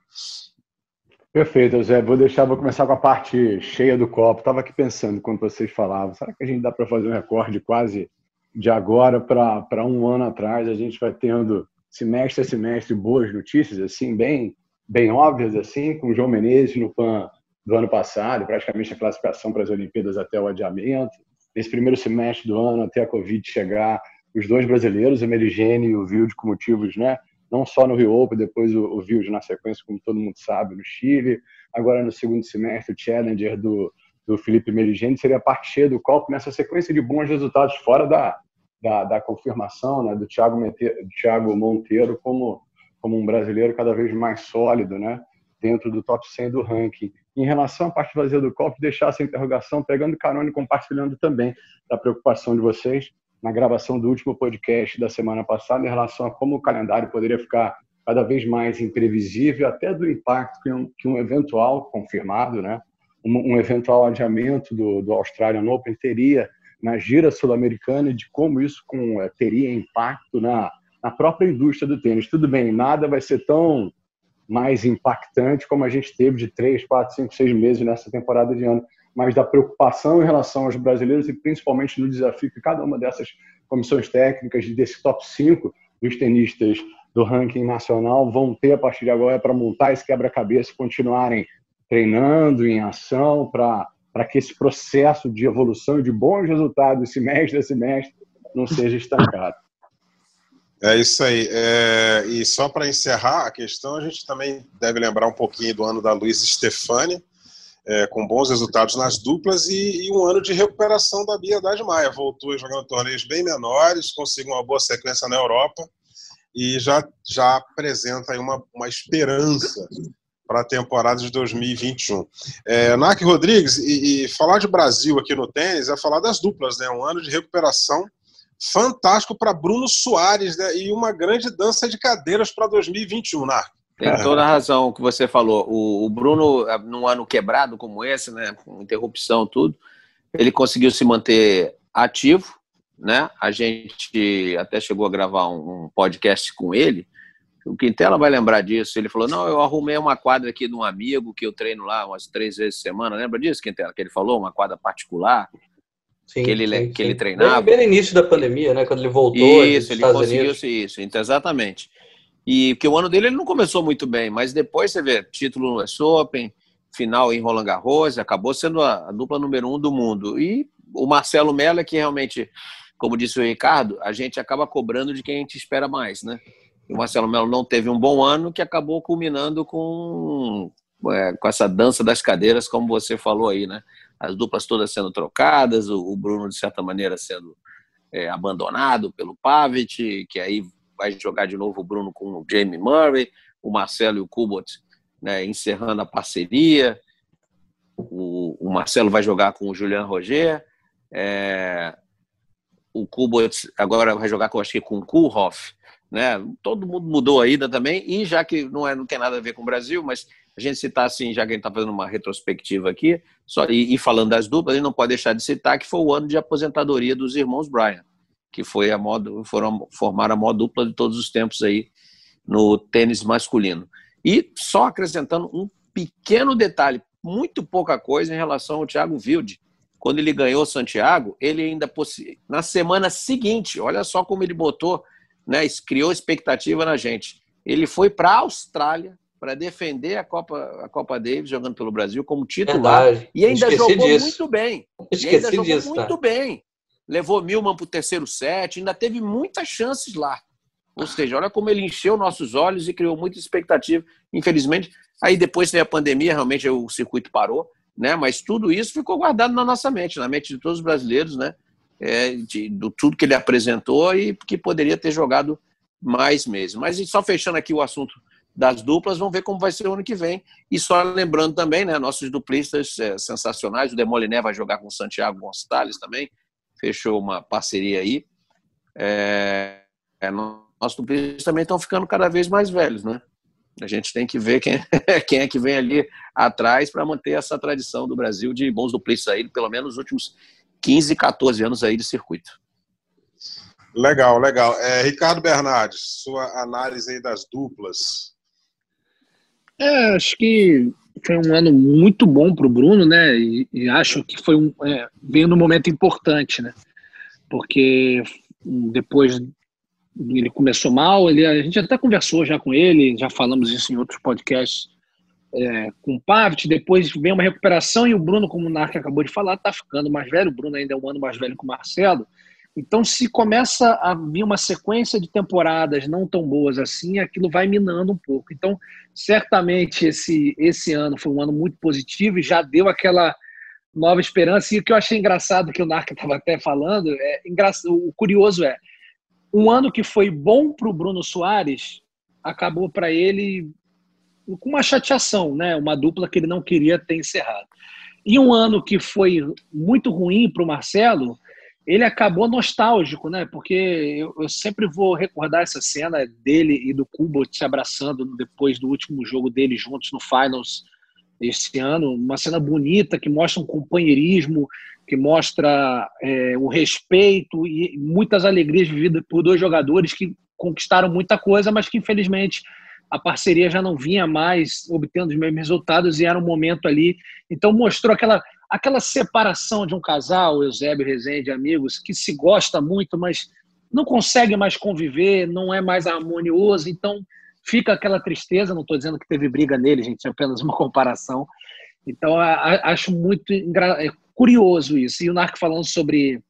[SPEAKER 4] Perfeito, Zé. Vou deixar, vou começar com a parte cheia do copo. Estava aqui pensando quando vocês falavam, será que a gente dá para fazer um recorde quase de agora para um ano atrás? A gente vai tendo semestre a semestre boas notícias, assim, bem, bem óbvias, assim, com o João Menezes no PAN do ano passado, praticamente a classificação para as Olimpíadas até o adiamento. Nesse primeiro semestre do ano, até a Covid chegar, os dois brasileiros, o Merigene e o Vilde, com motivos né, não só no Rio Open, depois o, o na sequência, como todo mundo sabe, no Chile. Agora, no segundo semestre, o Challenger do, do Felipe Merigene seria a parte cheia do copo nessa sequência de bons resultados fora da, da, da confirmação né, do Thiago, Monteiro, Thiago Monteiro como, como um brasileiro cada vez mais sólido né, dentro do top 100 do ranking. Em relação à parte vazia do copo, deixar essa interrogação, pegando carona e compartilhando também da preocupação de vocês na gravação do último podcast da semana passada em relação a como o calendário poderia ficar cada vez mais imprevisível, até do impacto que um, que um eventual confirmado, né, um, um, eventual adiamento do, do Australian Open teria na gira sul-americana de como isso com, é, teria impacto na, na própria indústria do tênis. Tudo bem, nada vai ser tão mais impactante como a gente teve de três, quatro, cinco, seis meses nessa temporada de ano, mas da preocupação em relação aos brasileiros e principalmente no desafio que cada uma dessas comissões técnicas, desse top 5 dos tenistas do ranking nacional vão ter a partir de agora para montar esse quebra-cabeça e continuarem treinando em ação para que esse processo de evolução de bons resultados semestre a semestre não seja estancado.
[SPEAKER 1] É isso aí. É, e só para encerrar a questão, a gente também deve lembrar um pouquinho do ano da Luiz Stefani, é, com bons resultados nas duplas e, e, um ano de recuperação da Bia Haddad Maia. Voltou jogando torneios bem menores, conseguiu uma boa sequência na Europa e já, já apresenta aí uma, uma esperança para a temporada de 2021. É, Narc Rodrigues, e, e, falar de Brasil aqui no tênis é falar das duplas, né? Um ano de recuperação fantástico para Bruno Soares né? e uma grande dança de cadeiras para 2021, Narc.
[SPEAKER 2] Tem toda a razão o que você falou. O, o, Bruno, num ano quebrado como esse, né, com interrupção tudo, ele conseguiu se manter ativo, né? A gente até chegou a gravar um, um podcast com ele. O Quintela vai lembrar disso. Ele falou: Não, eu arrumei uma quadra aqui de um amigo que eu treino lá umas três vezes por semana. Lembra disso, Quintela? Que ele falou, uma quadra particular. Sim, que ele, sim, que ele treinava.
[SPEAKER 3] Bem, bem no início da pandemia, né? Quando ele voltou.
[SPEAKER 2] Isso, ele conseguiu isso, exatamente. E que o ano dele ele não começou muito bem, mas depois você vê, título no US Open, final em Roland Garros, acabou sendo a, a dupla número um do mundo. E o Marcelo Mello é que realmente, como disse o Ricardo, a gente acaba cobrando de quem a gente espera mais, né? O Marcelo Melo não teve um bom ano, que acabou culminando com, é, com essa dança das cadeiras, como você falou aí, né? As duplas todas sendo trocadas, o, o Bruno, de certa maneira, sendo é, abandonado pelo Pavic, que aí vai jogar de novo o Bruno com o Jamie Murray, o Marcelo e o Kubot né, encerrando a parceria. O, o, Marcelo vai jogar com o Julian Roger. É, o Kubot agora vai jogar com, acho que com o Kulhoff. Né? Todo mundo mudou ainda também. E já que não, é, não tem nada a ver com o Brasil, mas a gente citar assim, já que a gente está fazendo uma retrospectiva aqui, só, e, e, falando das duplas, a gente não pode deixar de citar que foi o ano de aposentadoria dos irmãos Bryan que foi a modo, foram formar a maior dupla de todos os tempos aí no tênis masculino. E só acrescentando um pequeno detalhe, muito pouca coisa em relação ao Thiago Wilde. Quando ele ganhou Santiago, ele ainda na semana seguinte, olha só como ele botou, né, criou expectativa na gente. Ele foi para a Austrália para defender a Copa a Copa Davis jogando pelo Brasil como titular
[SPEAKER 3] Verdade.
[SPEAKER 2] e ainda
[SPEAKER 3] Esqueci
[SPEAKER 2] jogou
[SPEAKER 3] disso.
[SPEAKER 2] muito bem.
[SPEAKER 3] Esqueci
[SPEAKER 2] e ainda jogou
[SPEAKER 3] disso, tá?
[SPEAKER 2] muito bem levou Milman para o terceiro set, ainda teve muitas chances lá. Ou seja, olha como ele encheu nossos olhos e criou muita expectativa. Infelizmente, aí depois tem a pandemia, realmente o circuito parou. né? Mas tudo isso ficou guardado na nossa mente, na mente de todos os brasileiros, né? É, de, do tudo que ele apresentou e que poderia ter jogado mais meses. Mas só fechando aqui o assunto das duplas, vamos ver como vai ser o ano que vem. E só lembrando também, né, nossos duplistas é, sensacionais, o Demoliné vai jogar com o Santiago Gonçalves também, fechou uma parceria aí. É, é, nossos duplistas também estão ficando cada vez mais velhos, né? A gente tem que ver quem, quem é que vem ali atrás para manter essa tradição do Brasil de bons duplistas aí, pelo menos nos últimos 15, 14 anos aí de circuito.
[SPEAKER 1] Legal, legal. É, Ricardo Bernardes, sua análise aí das duplas.
[SPEAKER 6] É, acho que foi um ano muito bom para o Bruno, né? E, e, acho que foi um é, veio num momento importante, né? Porque depois ele começou mal, ele, a gente até conversou já com ele, já falamos isso em outros podcasts é, com o Pavic, depois vem uma recuperação e o Bruno, como o Narc acabou de falar, está ficando mais velho, o Bruno ainda é um ano mais velho que o Marcelo, então se começa a vir uma sequência de temporadas não tão boas assim, aquilo vai minando um pouco. Então, certamente esse, esse ano foi um ano muito positivo e já deu aquela nova esperança. E o que eu achei engraçado, que o Narca estava até falando, é engraçado, o curioso é, um ano que foi bom para o Bruno Soares acabou para ele com uma chateação, né? Uma dupla que ele não queria ter encerrado. E um ano que foi muito ruim para o Marcelo, ele acabou nostálgico, né? Porque eu, eu, sempre vou recordar essa cena dele e do Kubo se abraçando depois do último jogo dele juntos no Finals esse ano. Uma cena bonita que mostra um companheirismo, que mostra é, o respeito e muitas alegrias vividas por dois jogadores que conquistaram muita coisa, mas que infelizmente a parceria já não vinha mais obtendo os mesmos resultados e era um momento ali. Então mostrou aquela, aquela separação de um casal, Eusébio Rezende, amigos, que se gosta muito, mas não consegue mais conviver, não é mais harmonioso, então fica aquela tristeza. Não estou dizendo que teve briga nele, gente, é apenas uma comparação. Então acho muito curioso isso. E o Narco falando sobre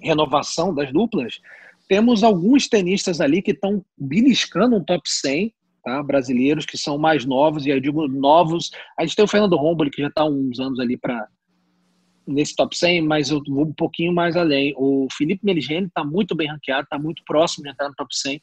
[SPEAKER 6] renovação das duplas, temos alguns tenistas ali que estão beliscando um top 100, tá? brasileiros que são mais novos, e eu digo novos. A gente tem o Fernando Romboli, que já está uns anos ali para nesse top 100, mas eu vou um pouquinho mais além. O Felipe Meligeni está muito bem ranqueado, está muito próximo de entrar no top 100.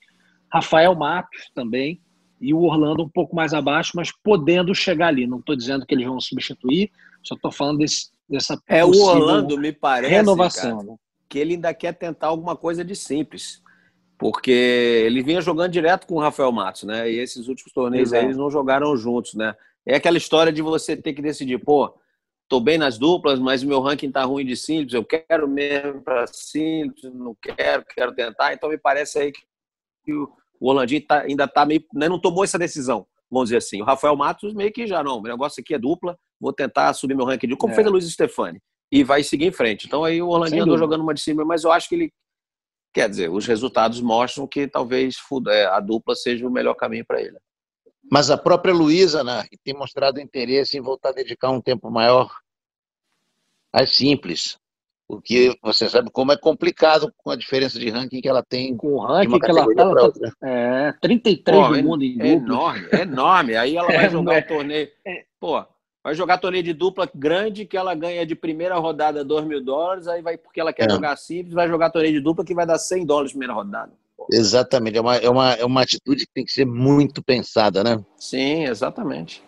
[SPEAKER 6] Rafael Matos também, e o Orlando um pouco mais abaixo, mas podendo chegar ali. Não estou dizendo que eles vão substituir, só estou falando desse, dessa
[SPEAKER 2] É o Orlando, me parece, renovação. Cara, né? que ele ainda quer tentar alguma coisa de simples. Porque ele vinha jogando direto com o Rafael Matos, né? E esses últimos torneios aí eles não jogaram juntos, né? É aquela história de você ter que decidir, pô, tô bem nas duplas, mas o meu ranking tá ruim de simples, eu quero mesmo para simples, não quero, quero tentar. Então me parece aí que o Orlandinho tá, ainda tá meio, né, não tomou essa decisão, vamos dizer assim. O Rafael Matos meio que já não, o negócio aqui é dupla, vou tentar subir meu ranking de como é. fez a Luiz Stefani e vai seguir em frente. Então aí o Orlandinho andou jogando uma de cima, mas eu acho que ele quer dizer, os resultados mostram que talvez é, a dupla seja o melhor caminho para ele.
[SPEAKER 5] Mas a própria Luísa né, tem mostrado interesse em voltar a dedicar um tempo maior às simples. Porque você sabe como é complicado com a diferença de ranking que ela tem.
[SPEAKER 6] Com o ranking que ela está. É, 33 Pô, no mundo em
[SPEAKER 2] é enorme, é enorme. Aí ela vai jogar o torneio. É. Pô, vai jogar torneio de dupla grande que ela ganha de primeira rodada 2 mil dólares, aí vai, porque ela quer é. jogar simples, vai jogar torneio de dupla que vai dar 100 dólares na primeira rodada.
[SPEAKER 5] Exatamente, é uma, é, uma, é uma atitude que tem que ser muito pensada, né?
[SPEAKER 2] Sim, exatamente.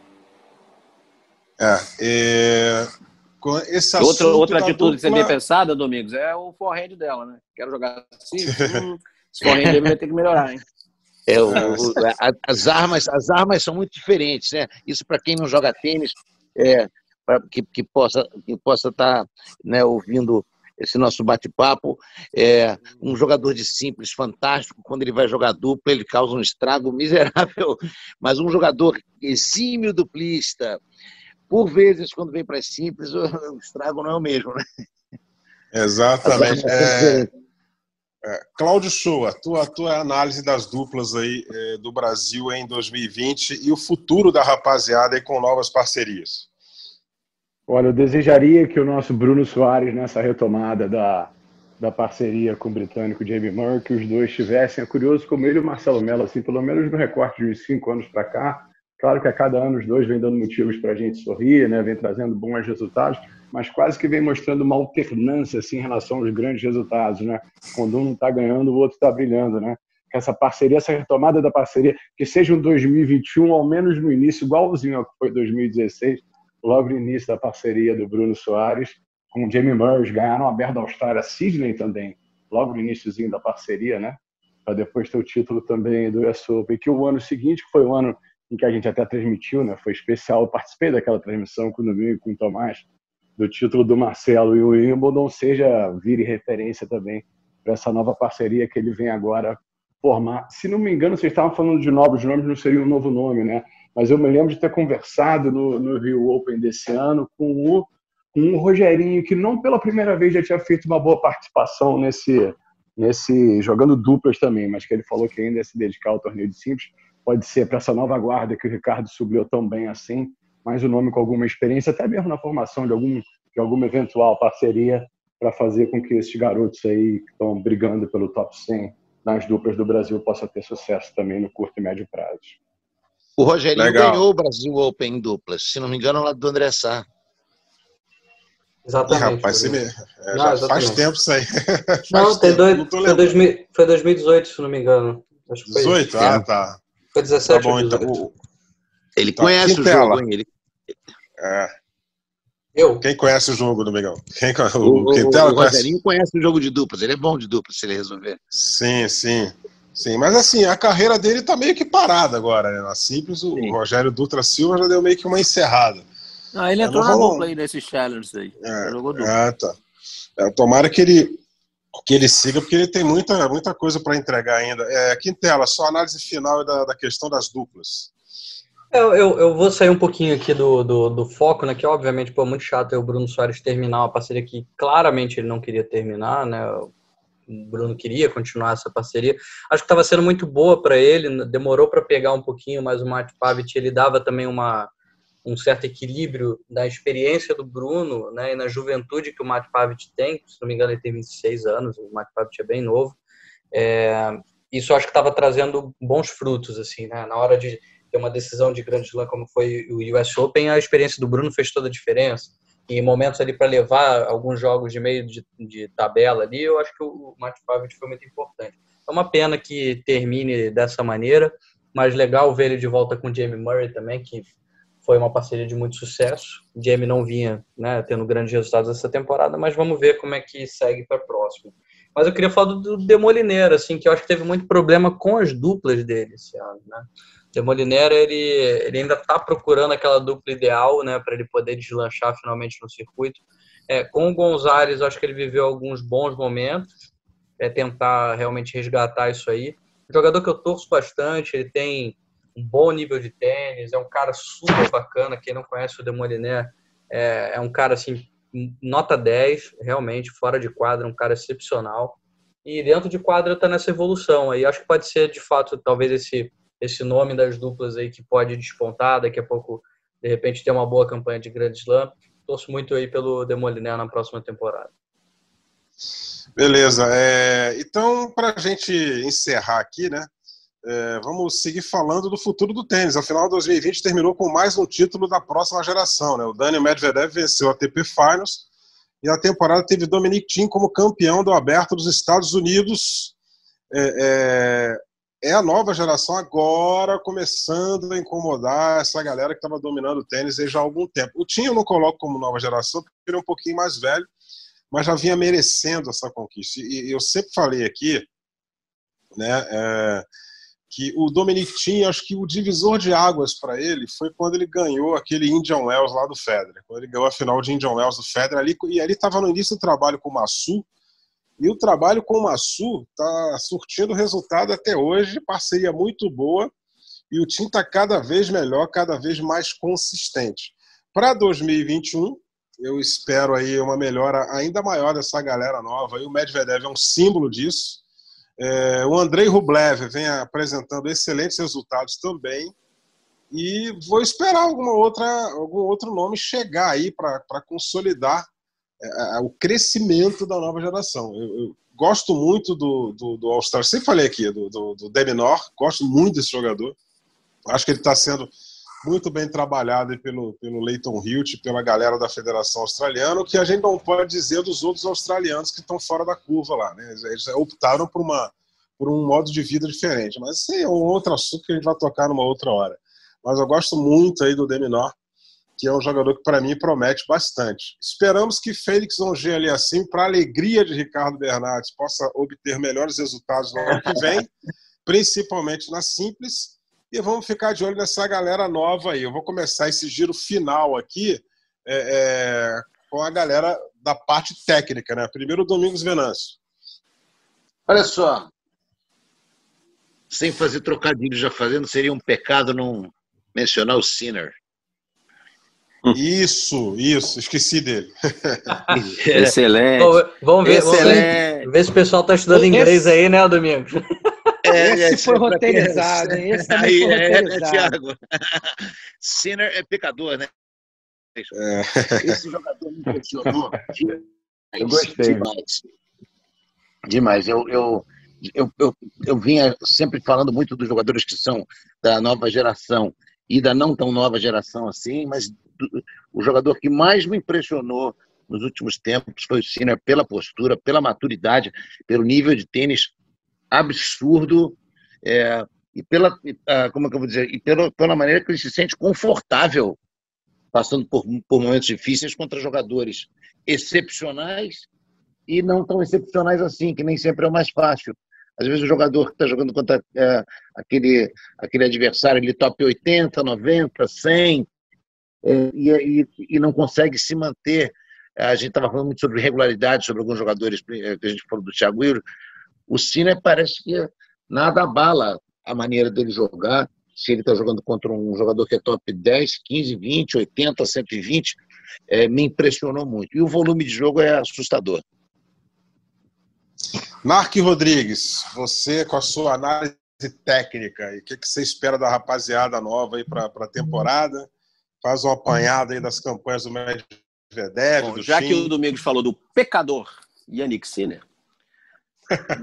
[SPEAKER 1] É, é...
[SPEAKER 2] Esse outra outra atitude dupla... que você tem pensada, Domingos, é o forehand dela, né? Quero jogar assim, hum, esse forehand vai ter que melhorar, hein?
[SPEAKER 5] É, o, o, a, as, armas, as armas são muito diferentes, né? Isso para quem não joga tênis, é, para que, que possa que possa estar tá, né, ouvindo esse nosso bate-papo. É, um jogador de simples fantástico, quando ele vai jogar dupla, ele causa um estrago miserável, mas um jogador exímio duplista, por vezes, quando vem para as simples, o estrago não é o mesmo, né?
[SPEAKER 1] Exatamente. É, é, Cláudio a tua, tua análise das duplas aí é, do Brasil em 2020 e o futuro da rapaziada aí com novas parcerias.
[SPEAKER 4] Olha, eu desejaria que o nosso Bruno Soares, nessa retomada da, da parceria com o britânico Jamie Murray, que os dois tivessem, é curioso como ele e o Marcelo Mello, assim, pelo menos no recorte de uns cinco anos para cá, Claro que a cada ano os dois vêm dando motivos para a gente sorrir, né? vem trazendo bons resultados, mas quase que vem mostrando uma alternância assim, em relação aos grandes resultados. Né? Quando um não está ganhando, o outro está brilhando. Né? Que essa parceria, essa retomada da parceria, que seja um 2021, ao menos no início, igualzinho ao que foi 2016, logo no início da parceria do Bruno Soares com o Jamie Murray, ganharam a Aberta Austrália, Sydney também, logo no iníciozinho da parceria, né? Para depois ter o título também do US Open, que o ano seguinte, que foi o ano em que a gente até transmitiu, né? Foi especial, eu participei daquela transmissão com o Domingo e com o Tomás, do título do Marcelo e o Wimbledon, seja vire referência também para essa nova parceria que ele vem agora formar. Se não me engano, vocês estavam falando de novos nomes, não seria um novo nome, né? Mas eu me lembro de ter conversado no, no Rio Open desse ano com o, com o Rogerinho, que não pela primeira vez já tinha feito uma boa participação nesse, nesse jogando duplas também, mas que ele falou que ainda ia se dedicar ao torneio de simples. Pode ser para essa nova guarda que o Ricardo subiu tão bem assim, mais um nome com alguma experiência, até mesmo na formação de, algum, de alguma eventual parceria para fazer com que esses garotos aí que estão brigando pelo top 100 nas duplas do Brasil possam ter sucesso também no curto e médio prazo.
[SPEAKER 5] O Rogerinho Legal. ganhou o Brasil Open em duplas, se não me engano, lá do André Sá.
[SPEAKER 1] Exatamente. rapaz, me... é, não, já faz tempo isso aí.
[SPEAKER 3] não, tem dois, não foi, 2000, foi 2018, se não me engano.
[SPEAKER 1] Acho que foi 18? Ah, tá.
[SPEAKER 3] Foi 17 tá bom, então.
[SPEAKER 5] Ele tá. conhece o jogo, hein? Ele...
[SPEAKER 1] É. Eu? Quem conhece o jogo, Domingão? Quem,
[SPEAKER 5] o, o, o, Quintela o conhece? conhece o jogo de duplas. Ele é bom de duplas, se ele resolver.
[SPEAKER 1] Sim, sim. Sim, mas assim, a carreira dele tá meio que parada agora, né? Na Simples, o Sim. Rogério Dutra Silva já deu meio que uma encerrada.
[SPEAKER 2] Não, ele entrou na dupla aí nesses challenges aí.
[SPEAKER 1] É, jogou dupla. Ah, tá. É, tomara que ele, que ele siga, porque ele tem muita, muita coisa para entregar ainda. É, Quintela, só análise final da, da questão das duplas.
[SPEAKER 3] Eu, eu, eu, vou sair um pouquinho aqui do, do, do, foco, né? Que obviamente pô, é muito chato o Bruno Soares terminar uma parceria que claramente ele não queria terminar, né? o Bruno queria continuar essa parceria. Acho que estava sendo muito boa para ele, demorou para pegar um pouquinho, mas o Matt Pavic ele dava também uma, um certo equilíbrio da experiência do Bruno né, e na juventude que o Matt Pavic tem. Se não me engano, ele tem 26 anos, o Matt Pavic é bem novo. É, isso acho que estava trazendo bons frutos, assim, né? Na hora de ter uma decisão de grande slam como foi o US Open, a experiência do Bruno fez toda a diferença em momentos ali para levar alguns jogos de meio de, de, tabela ali, eu acho que o Matt Pavic foi muito importante. É uma pena que termine dessa maneira, mas legal ver ele de volta com o Jamie Murray também, que foi uma parceria de muito sucesso. O Jamie não vinha né, tendo grandes resultados essa temporada, mas vamos ver como é que segue para a próxima. Mas eu queria falar do Demolineiro, assim, que eu acho que teve muito problema com as duplas dele esse ano, né? Demoliner ele, ele ainda está procurando aquela dupla ideal, né, para ele poder deslanchar finalmente no circuito. É, com o Gonzalez, acho que ele viveu alguns bons momentos, é tentar realmente resgatar isso aí. Um jogador que eu torço bastante, ele tem um bom nível de tênis, é um cara super bacana. Quem não conhece o Demoliner é, é um cara assim, nota 10, realmente, fora de quadra, um cara excepcional. E dentro de quadra está nessa evolução aí. Acho que pode ser, de fato, talvez esse esse nome das duplas aí que pode despontar, daqui a pouco, de repente, ter uma boa campanha de Grand Slam. Torço muito aí pelo Demoliner na próxima temporada.
[SPEAKER 1] Beleza. É, então, para a gente encerrar aqui, né? É, vamos seguir falando do futuro do tênis. Afinal, 2020 terminou com mais um título da próxima geração. Né? O Daniel Medvedev venceu a ATP Finals e a temporada teve Dominic Thiem como campeão do Aberto dos Estados Unidos. É, é, a nova geração agora começando a incomodar essa galera que estava dominando o tênis já há algum tempo. O Tim eu não coloco como nova geração, porque ele é um pouquinho mais velho, mas já vinha merecendo essa conquista. E eu sempre falei aqui, né, é, que o Dominic Thiem, acho que o divisor de águas para ele foi quando ele ganhou aquele Indian Wells lá do Federer, quando ele ganhou a final de Indian Wells do Federer ali, e ali estava no início do trabalho com o Massu, e o trabalho com o Massu está surtindo resultado até hoje, parceria muito boa, e o time está cada vez melhor, cada vez mais consistente. Para 2021, eu espero aí uma melhora ainda maior dessa galera nova. E o Medvedev é um símbolo disso. É, o Andrei Rublev vem apresentando excelentes resultados também. E vou esperar alguma outra, algum outro nome chegar aí para consolidar é, é, o crescimento da nova geração. Eu, eu gosto muito do, do, do All-Star, sempre falei aqui, do, do, do Deminor, gosto muito desse jogador. Acho que ele está sendo muito bem trabalhado pelo, pelo Leighton Hilt, pela galera da Federação Australiana, o que a gente não pode dizer dos outros australianos que estão fora da curva lá. Né? Eles optaram por, uma, por um modo de vida diferente. Mas isso é um outro assunto que a gente vai tocar numa outra hora. Mas eu gosto muito aí do Deminor, que é um jogador que para mim promete bastante. Esperamos que Félix Onger ali assim, para alegria de Ricardo Bernardes, possa obter melhores resultados no ano que vem, principalmente na simples e vamos ficar de olho nessa galera nova aí. Eu vou começar esse giro final aqui é, é, com a galera da parte técnica, né? Primeiro, Domingos Venâncio.
[SPEAKER 5] Olha só, sem fazer trocadilho já fazendo, seria um pecado não mencionar o Sinner.
[SPEAKER 1] Isso, isso, esqueci dele.
[SPEAKER 2] Excelente.
[SPEAKER 3] vamos ver, Excelente. Vamos ver se o pessoal está estudando inglês aí, né, Domingos?
[SPEAKER 6] É, esse é, foi roteirizado, hein? Esse também Aí, foi é, roteirizado. É, Thiago.
[SPEAKER 5] Sinner é pecador, né? É. Esse jogador me impressionou.
[SPEAKER 4] Eu gostei.
[SPEAKER 5] Demais. Demais. Eu, eu, eu, eu, eu vinha sempre falando muito dos jogadores que são da nova geração e da não tão nova geração assim, mas o jogador que mais me impressionou nos últimos tempos foi o Sinner pela postura, pela maturidade, pelo nível de tênis absurdo é, e pela uh, como é que eu vou dizer e pela, pela maneira que ele se sente confortável passando por, por momentos difíceis contra jogadores excepcionais e não tão excepcionais assim que nem sempre é o mais fácil às vezes o jogador que está jogando contra é, aquele aquele adversário ele top 80 90 100 é, e, e, e não consegue se manter a gente estava falando muito sobre regularidade sobre alguns jogadores é, que a gente falou do Thiago Wilson o Cine parece que nada abala a maneira dele jogar. Se ele está jogando contra um jogador que é top 10, 15, 20, 80, 120, é, me impressionou muito. E o volume de jogo é assustador.
[SPEAKER 1] Mark Rodrigues, você com a sua análise técnica, e o que, que você espera da rapaziada nova aí para a temporada? Faz uma apanhada aí das campanhas do Medvedev, Bom, do
[SPEAKER 2] Já que o Domingos falou do pecador Yannick Sinner,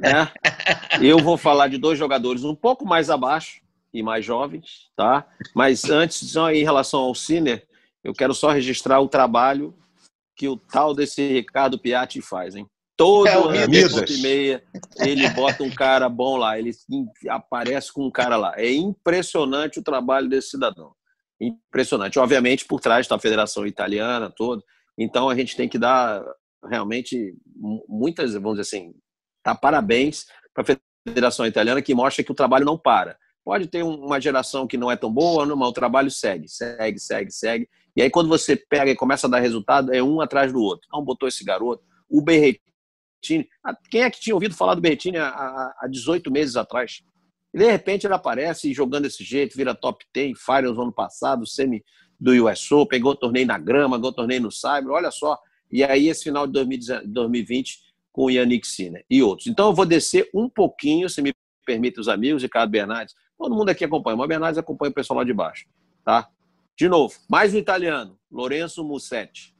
[SPEAKER 2] né? Eu vou falar de dois jogadores um pouco mais abaixo e mais jovens, tá? Mas antes, só em relação ao Ciner, eu quero só registrar o trabalho que o tal desse Ricardo Piatti faz, hein? Todo é, ano, e meia, ele bota um cara bom lá, ele aparece com um cara lá. É impressionante o trabalho desse cidadão. Impressionante. Obviamente, por trás está a Federação Italiana toda. Então, a gente tem que dar realmente muitas, vamos dizer assim, Tá? Parabéns para a Federação Italiana que mostra que o trabalho não para. Pode ter uma geração que não é tão boa, mas o trabalho segue, segue, segue, segue. E aí, quando você pega e começa a dar resultado, é um atrás do outro. Não botou esse garoto. O Berretini. Quem é que tinha ouvido falar do Berretini há, há 18 meses atrás? E de repente ele aparece jogando desse jeito, vira top 10, Finals no ano passado, semi do US Open, pegou torneio na grama, pegou torneio no Cyber, olha só. E aí, esse final de 2020, com o Yannick Sinner e outros. Então eu vou descer um pouquinho, se me permite os amigos, Ricardo Bernardes. Todo mundo aqui acompanha, mas Bernardes acompanha o pessoal lá de baixo. Tá? De novo, mais um italiano, Lorenzo Mussetti.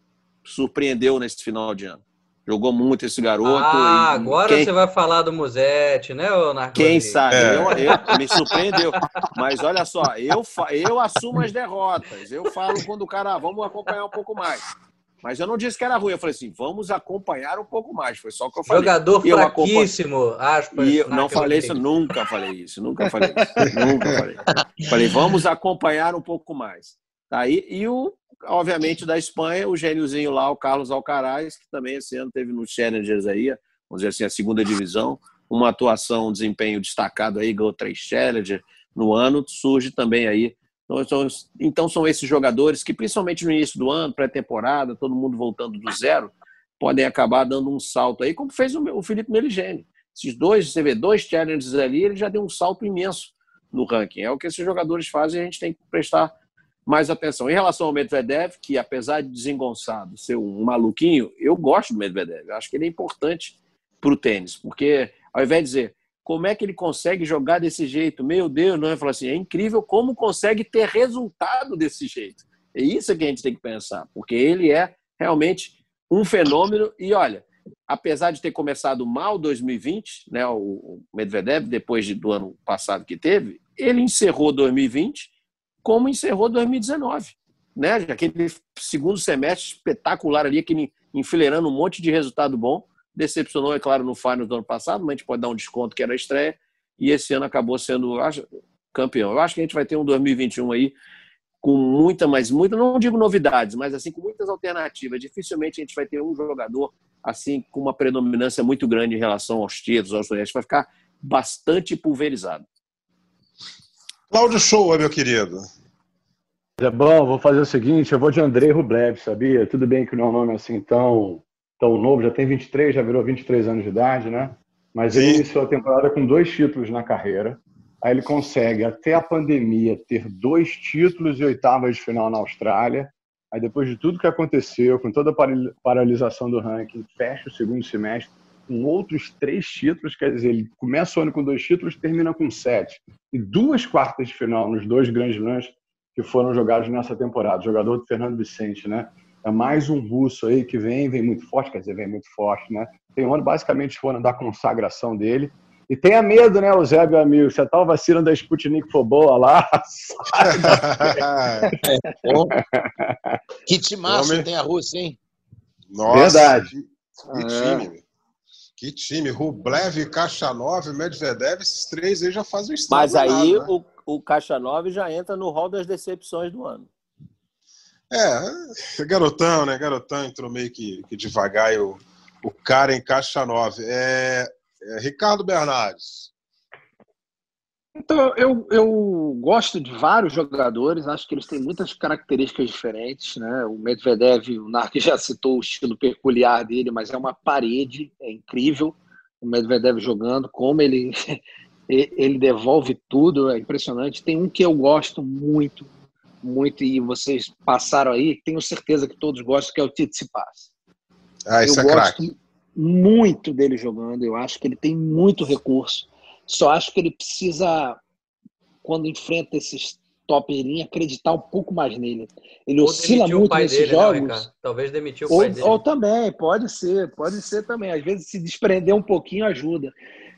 [SPEAKER 2] Surpreendeu nesse final de ano. Jogou muito esse garoto.
[SPEAKER 3] Ah, agora quem... você vai falar do Musete, né, Narco?
[SPEAKER 2] Quem sabe? É. Eu, eu, me surpreendeu. Mas olha só, eu, eu assumo as derrotas. Eu falo quando o cara, ah, vamos acompanhar um pouco mais. Mas eu não disse que era ruim. Eu falei assim, vamos acompanhar um pouco mais. Foi só o que eu falei.
[SPEAKER 3] Jogador
[SPEAKER 2] eu
[SPEAKER 3] fraquíssimo, aspas.
[SPEAKER 2] E eu não falei isso, nunca falei isso. Nunca falei isso. nunca falei. Falei, vamos acompanhar um pouco mais. Tá aí, e o, obviamente, da Espanha, o gêniozinho lá, o Carlos Alcaraz, que também esse ano teve no Challengers aí, vamos dizer assim, a segunda divisão, uma atuação, um desempenho destacado aí, ganhou três Challenger no ano, surge também aí então, então, são esses jogadores que, principalmente no início do ano, pré-temporada, todo mundo voltando do zero, podem acabar dando um salto aí, como fez o Felipe Meligeni. Esses dois, você vê, dois challenges ali, ele já deu um salto imenso no ranking. É o que esses jogadores fazem e a gente tem que prestar mais atenção. Em relação ao Medvedev, que apesar de desengonçado, ser um maluquinho, eu gosto do Medvedev. Eu acho que ele é importante para o tênis, porque ao invés de dizer como é que ele consegue jogar desse jeito? Meu Deus, não é? Falar assim, é incrível como consegue ter resultado desse jeito. É isso que a gente tem que pensar, porque ele é realmente um fenômeno. E olha, apesar de ter começado mal 2020, né, o Medvedev, depois do ano passado que teve, ele encerrou 2020 como encerrou 2019. Né? Aquele segundo semestre espetacular ali, aquele enfileirando um monte de resultado bom. Decepcionou, é claro, no final do ano passado, mas a gente pode dar um desconto que era a estreia. E esse ano acabou sendo acho, campeão. Eu acho que a gente vai ter um 2021 aí com muita, mas muita, não digo novidades, mas assim com muitas alternativas. Dificilmente a gente vai ter um jogador assim com uma predominância muito grande em relação aos títulos, aos projetos. Vai ficar bastante pulverizado.
[SPEAKER 1] Cláudio Show, meu querido.
[SPEAKER 4] É bom, vou fazer o seguinte, eu vou de Andrei Rublev, sabia? Tudo bem que não é um nome assim tão, tão novo, já tem 23, já virou 23 anos de idade, né? Mas ele iniciou a temporada com dois títulos na carreira. Aí ele consegue, até a pandemia, ter dois títulos e oitavas de final na Austrália. Aí depois de tudo que aconteceu, com toda a paralisação do ranking, fecha o segundo semestre com outros três títulos, quer dizer, ele começa o ano com dois títulos, termina com sete. E duas quartas de final nos dois grandes lãs que foram jogados nessa temporada. O jogador do Fernando Vicente, né? É mais um russo aí que vem, vem muito forte, quer dizer, vem muito forte, né? Tem um ano basicamente foi ano da consagração dele. E tenha medo, né, Zé, meu amigo? Você tá vacilando da Sputnik for boa lá.
[SPEAKER 5] é, que timaço tem a Rússia, hein?
[SPEAKER 1] Nossa, Verdade. Que, que time. É. Que time. Rublev, Kachanov, Medvedev, esses três aí já fazem
[SPEAKER 2] o Mas aí nada, né? o, o Kachanov já entra no rol das decepções do ano.
[SPEAKER 1] É, garotão, né? Garotão entrou meio que, que devagar e o, o cara em Kachanov. É, é, Ricardo Bernardes.
[SPEAKER 6] Então, eu, eu gosto de vários jogadores, acho que eles têm muitas características diferentes. Né? O Medvedev, o Nark já citou o estilo peculiar dele, mas é uma parede, é incrível o Medvedev jogando, como ele, ele devolve tudo, é impressionante. Tem um que eu gosto muito, muito, e vocês passaram aí, tenho certeza que todos gostam, que é o Tsitsipas.
[SPEAKER 1] Ah, isso eu é craque
[SPEAKER 6] muito dele jogando. Eu acho que ele tem muito recurso. Só acho que ele precisa, quando enfrenta esses top linha, acreditar um pouco mais nele. Ele ou oscila muito nesses dele, né, jogos. Né,
[SPEAKER 3] Talvez demitir o
[SPEAKER 6] ou,
[SPEAKER 3] pai dele.
[SPEAKER 6] Ou também, pode ser, pode ser também. Às vezes se desprender um pouquinho ajuda.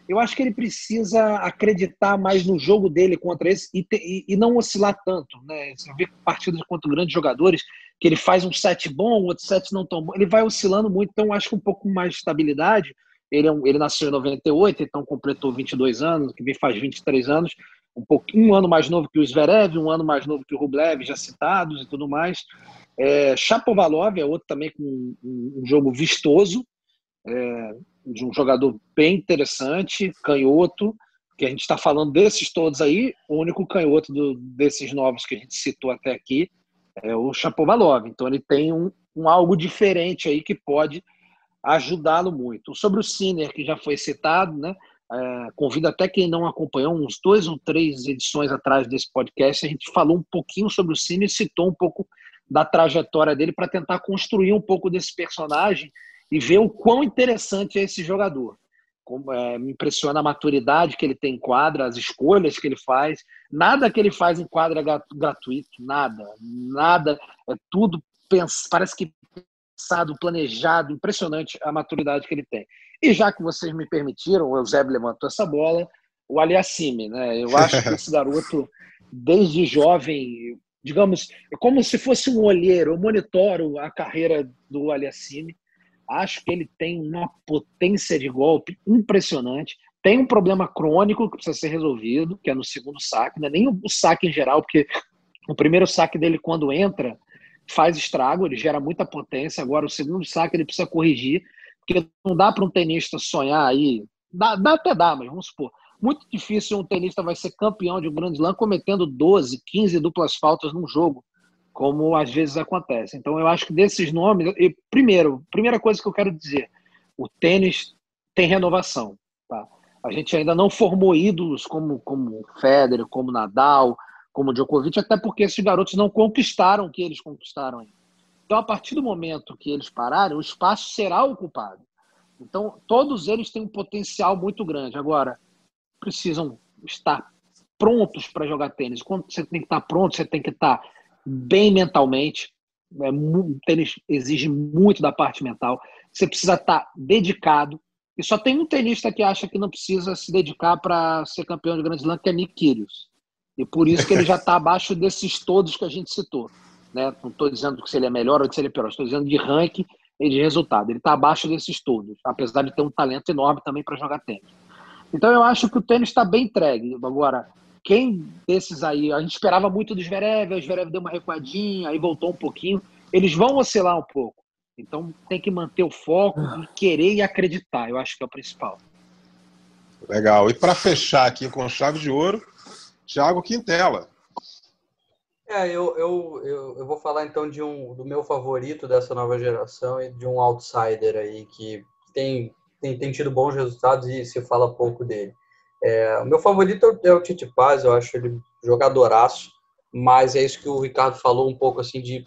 [SPEAKER 6] Eu acho que ele precisa acreditar mais no jogo dele contra esse e, te, e, e não oscilar tanto. Né? Você vê partidas contra grandes jogadores, que ele faz um set bom, outro set não tão bom. Ele vai oscilando muito, então acho que um pouco mais de estabilidade. Ele, é um, ele nasceu em 98, então completou 22 anos, que vem faz 23 anos, um pouquinho um ano mais novo que o Zverev, um ano mais novo que o Rublev, já citados e tudo mais. É, Chapovalov é outro também com um, um jogo vistoso, é, de um jogador bem interessante, canhoto, que a gente está falando desses todos aí, o único canhoto do, desses novos que a gente citou até aqui é o Chapovalov. Então ele tem um, um algo diferente aí que pode ajudá-lo muito. Sobre o Sinner, que já foi citado, né? É, convido até quem não acompanhou, uns dois ou três edições atrás desse podcast, a gente falou um pouquinho sobre o Sinner e citou um pouco da trajetória dele para tentar construir um pouco desse personagem e ver o quão interessante é esse jogador. Como, é, me impressiona a maturidade que ele tem em quadra, as escolhas que ele faz. Nada que ele faz em quadra é gratuito, nada. Nada. É tudo, parece que pensado, planejado, impressionante a maturidade que ele tem. E já que vocês me permitiram, o Eusébio levantou essa bola, o Aliassime, né? Eu acho que esse garoto, desde jovem, digamos, é como se fosse um olheiro, eu monitoro a carreira do Aliassime Acho que ele tem uma potência de golpe impressionante. Tem um problema crônico que precisa ser resolvido, que é no segundo saque, não é nem o saque em geral, porque o primeiro saque dele, quando entra, faz estrago, ele gera muita potência. Agora, o segundo saque ele precisa corrigir, porque não dá para um tenista sonhar aí. Dá, dá até dá, mas vamos supor. Muito difícil um tenista vai ser campeão de um grande slam cometendo 12, 15 duplas faltas num jogo como às vezes acontece. Então eu acho que desses nomes, primeiro, primeira coisa que eu quero dizer, o tênis tem renovação. Tá? A gente ainda não formou ídolos como como Federer, como Nadal, como Djokovic, até porque esses garotos não conquistaram o que eles conquistaram ainda. Então, a partir do momento que eles pararem, o espaço será ocupado. Então, todos eles têm um potencial muito grande. Agora, precisam estar prontos para jogar tênis. Quando você tem que estar pronto, você tem que estar bem mentalmente. É, o tênis exige muito da parte mental. Você precisa estar dedicado. E só tem um tenista que acha que não precisa se dedicar para ser campeão de Grand Slam, que é Nick Kyrgios. E por isso que ele já está abaixo desses todos que a gente citou. Né? Não estou dizendo que se ele é melhor ou que se ele é pior, estou dizendo de ranking e de resultado. Ele está abaixo desses todos, apesar de ter um talento enorme também para jogar tênis. Então eu acho que o tênis está bem entregue. Agora, quem desses aí, a gente esperava muito do Zverev, o Zverev deu uma recuadinha, aí voltou um pouquinho. Eles vão oscilar um pouco. Então tem que manter o foco e querer e acreditar. Eu acho que é o principal.
[SPEAKER 1] Legal. E para fechar aqui com chave de ouro, Thiago Quintela.
[SPEAKER 3] É, eu, eu, eu, eu, vou falar então de um do meu favorito dessa nova geração e de um outsider aí que tem, tem, tem tido bons resultados e se fala pouco dele. É, o meu favorito é o Tite Paz, eu acho ele jogadoraço, mas é isso que o Ricardo falou um pouco assim de,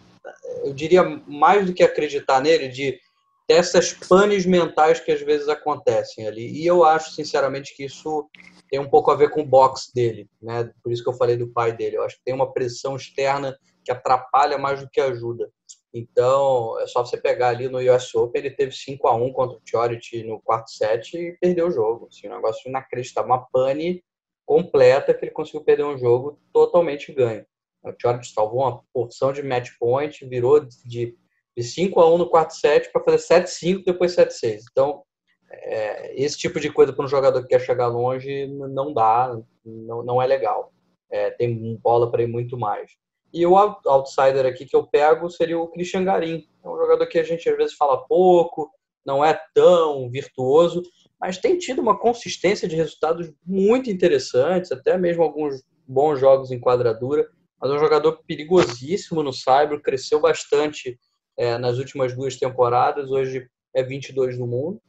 [SPEAKER 3] eu diria mais do que acreditar nele, de dessas panes mentais que às vezes acontecem ali. E eu acho sinceramente que isso tem um pouco a ver com o box dele, né? Por isso que eu falei do pai dele. Eu acho que tem uma pressão externa que atrapalha mais do que ajuda. Então, é só você pegar ali no US Open, ele teve 5 a 1 contra o Tiorit no quarto set e perdeu o jogo. Assim, um negócio inacreditável, uma pane completa que ele conseguiu perder um jogo totalmente ganho. O Tiorit salvou uma porção de match point, virou de, de 5 a 1 no quarto set para fazer 7 5 depois 7 6. Então, é, esse tipo de coisa para um jogador que quer chegar longe não dá, não, não é legal. É, tem bola para ir muito mais. E o outsider aqui que eu pego seria o Christian Garim. É um jogador que a gente às vezes fala pouco, não é tão virtuoso, mas tem tido uma consistência de resultados muito interessantes, até mesmo alguns bons jogos em quadradura. Mas é um jogador perigosíssimo no Cyber, cresceu bastante é, nas últimas duas temporadas, hoje é 22 no mundo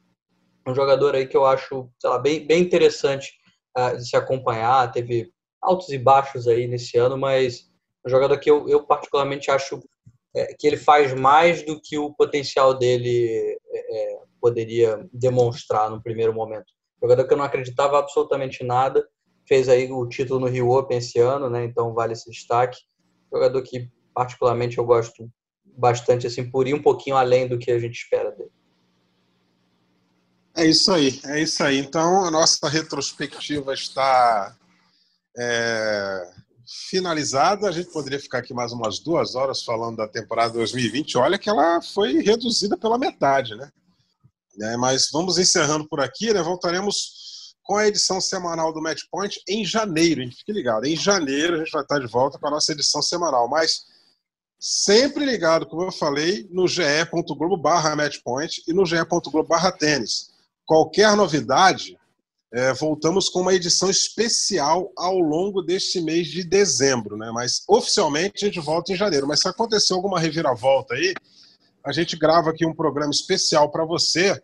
[SPEAKER 3] um jogador aí que eu acho lá, bem, bem interessante uh, de se acompanhar. Teve altos e baixos aí nesse ano, mas um jogador que eu, eu particularmente acho é, que ele faz mais do que o potencial dele é, é poderia demonstrar no primeiro momento. Jogador que eu não acreditava absolutamente nada, fez aí o título no Rio Open esse ano, né? Então vale esse destaque. Jogador que particularmente eu gosto bastante assim por ir um pouquinho além do que a gente espera dele.
[SPEAKER 1] É isso aí, é isso aí. Então, a nossa retrospectiva está é, finalizada. A gente poderia ficar aqui mais umas duas horas falando da temporada 2020. Olha que ela foi reduzida pela metade, né? É, mas vamos encerrando por aqui, né? Voltaremos com a edição semanal do Match Point em janeiro. Fique ligado. Em janeiro a gente vai estar de volta com a nossa edição semanal. Mas sempre ligado, como eu falei, no ge.globo barra matchpoint e no ge.globo barra tênis qualquer novidade, é, voltamos com uma edição especial ao longo deste mês de dezembro, né? Mas oficialmente a gente volta em janeiro. Mas se acontecer alguma reviravolta aí, a gente grava aqui um programa especial para você,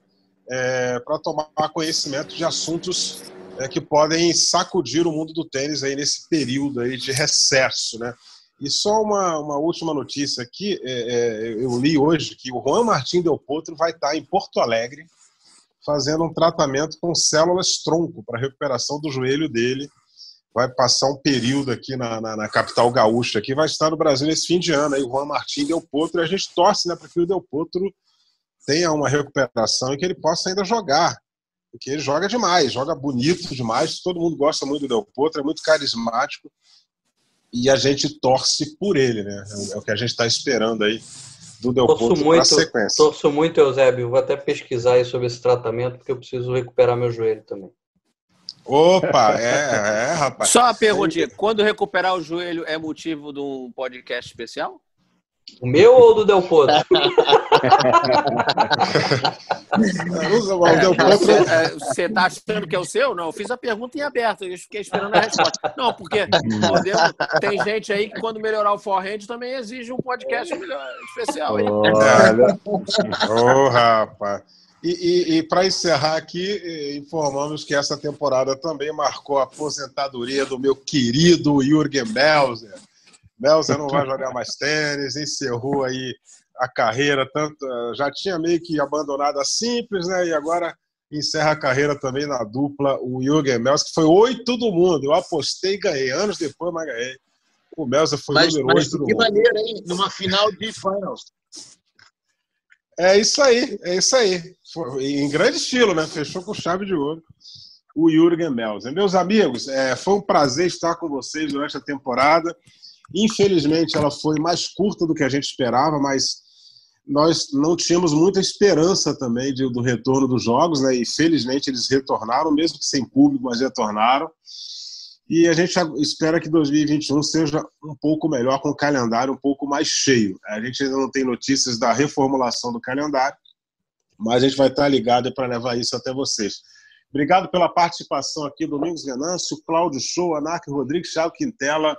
[SPEAKER 1] é, para tomar conhecimento de assuntos é, que podem sacudir o mundo do tênis aí nesse período aí de recesso, né? E só uma, uma última notícia aqui, é, é, eu li hoje que o Juan Martín Del Potro vai estar em Porto Alegre fazendo um tratamento com células tronco para recuperação do joelho dele. Vai passar um período aqui na, na, na, capital gaúcha, aqui vai estar no Brasil nesse fim de ano. Aí o Juan Martín Del Potro, a gente torce né, para que o Del Potro tenha uma recuperação e que ele possa ainda jogar. Porque ele joga demais, joga bonito demais. Todo mundo gosta muito do Del Potro, é muito carismático. E a gente torce por ele, né? É o que a gente está esperando aí do Del Potro
[SPEAKER 3] para a sequência. Torço muito, Eusébio. Vou até pesquisar aí sobre esse tratamento, porque eu preciso recuperar meu joelho também.
[SPEAKER 1] Opa, é, é, rapaz.
[SPEAKER 2] Só uma perguntinha: quando recuperar o joelho é motivo de um podcast especial?
[SPEAKER 3] O meu ou do Del Potro?
[SPEAKER 2] Você está achando que é o seu? Não, eu fiz a pergunta em aberto, eu fiquei esperando a resposta. Não, porque podemos, tem gente aí que quando melhorar o forehand também exige um podcast especial. Ô,
[SPEAKER 1] oh, rapaz. E, e, e para encerrar aqui, informamos que essa temporada também marcou a aposentadoria do meu querido Jürgen Melzer. Melzer não vai jogar mais tênis, encerrou aí a carreira, tanto já tinha meio que abandonado a simples, né? E agora encerra a carreira também na dupla o Jürgen Melzer, que foi oito do mundo. Eu apostei e ganhei. Anos depois, mas ganhei. O Melzer foi mas, número oito do
[SPEAKER 5] que mundo. Que maneira, hein? Numa final de finals.
[SPEAKER 1] É isso aí, é isso aí. Foi, em grande estilo, né? Fechou com chave de ouro. o Jürgen Melzer. Meus amigos, é, foi um prazer estar com vocês durante a temporada. Infelizmente, ela foi mais curta do que a gente esperava, mas nós não tínhamos muita esperança também de, do retorno dos jogos, né? E felizmente eles retornaram, mesmo que sem público, mas retornaram. E a gente espera que 2021 seja um pouco melhor, com o calendário um pouco mais cheio. A gente ainda não tem notícias da reformulação do calendário, mas a gente vai estar ligado para levar isso até vocês. Obrigado pela participação aqui, Domingos Venâncio, Cláudio Show, Anarque Rodrigues, Thiago Quintela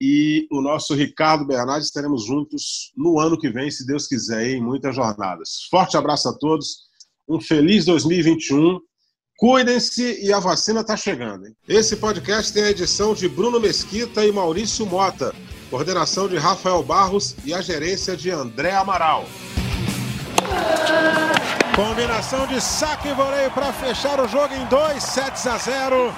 [SPEAKER 1] e o nosso Ricardo Bernardes. Estaremos juntos no ano que vem, se Deus quiser, em muitas jornadas. Forte abraço a todos, um feliz 2021. Cuidem-se e a vacina está chegando. Hein? Esse podcast tem a edição de Bruno Mesquita e Maurício Mota, coordenação de Rafael Barros e a gerência de André Amaral. Combinação de saque e voleio para fechar o jogo em 2 sets a 0.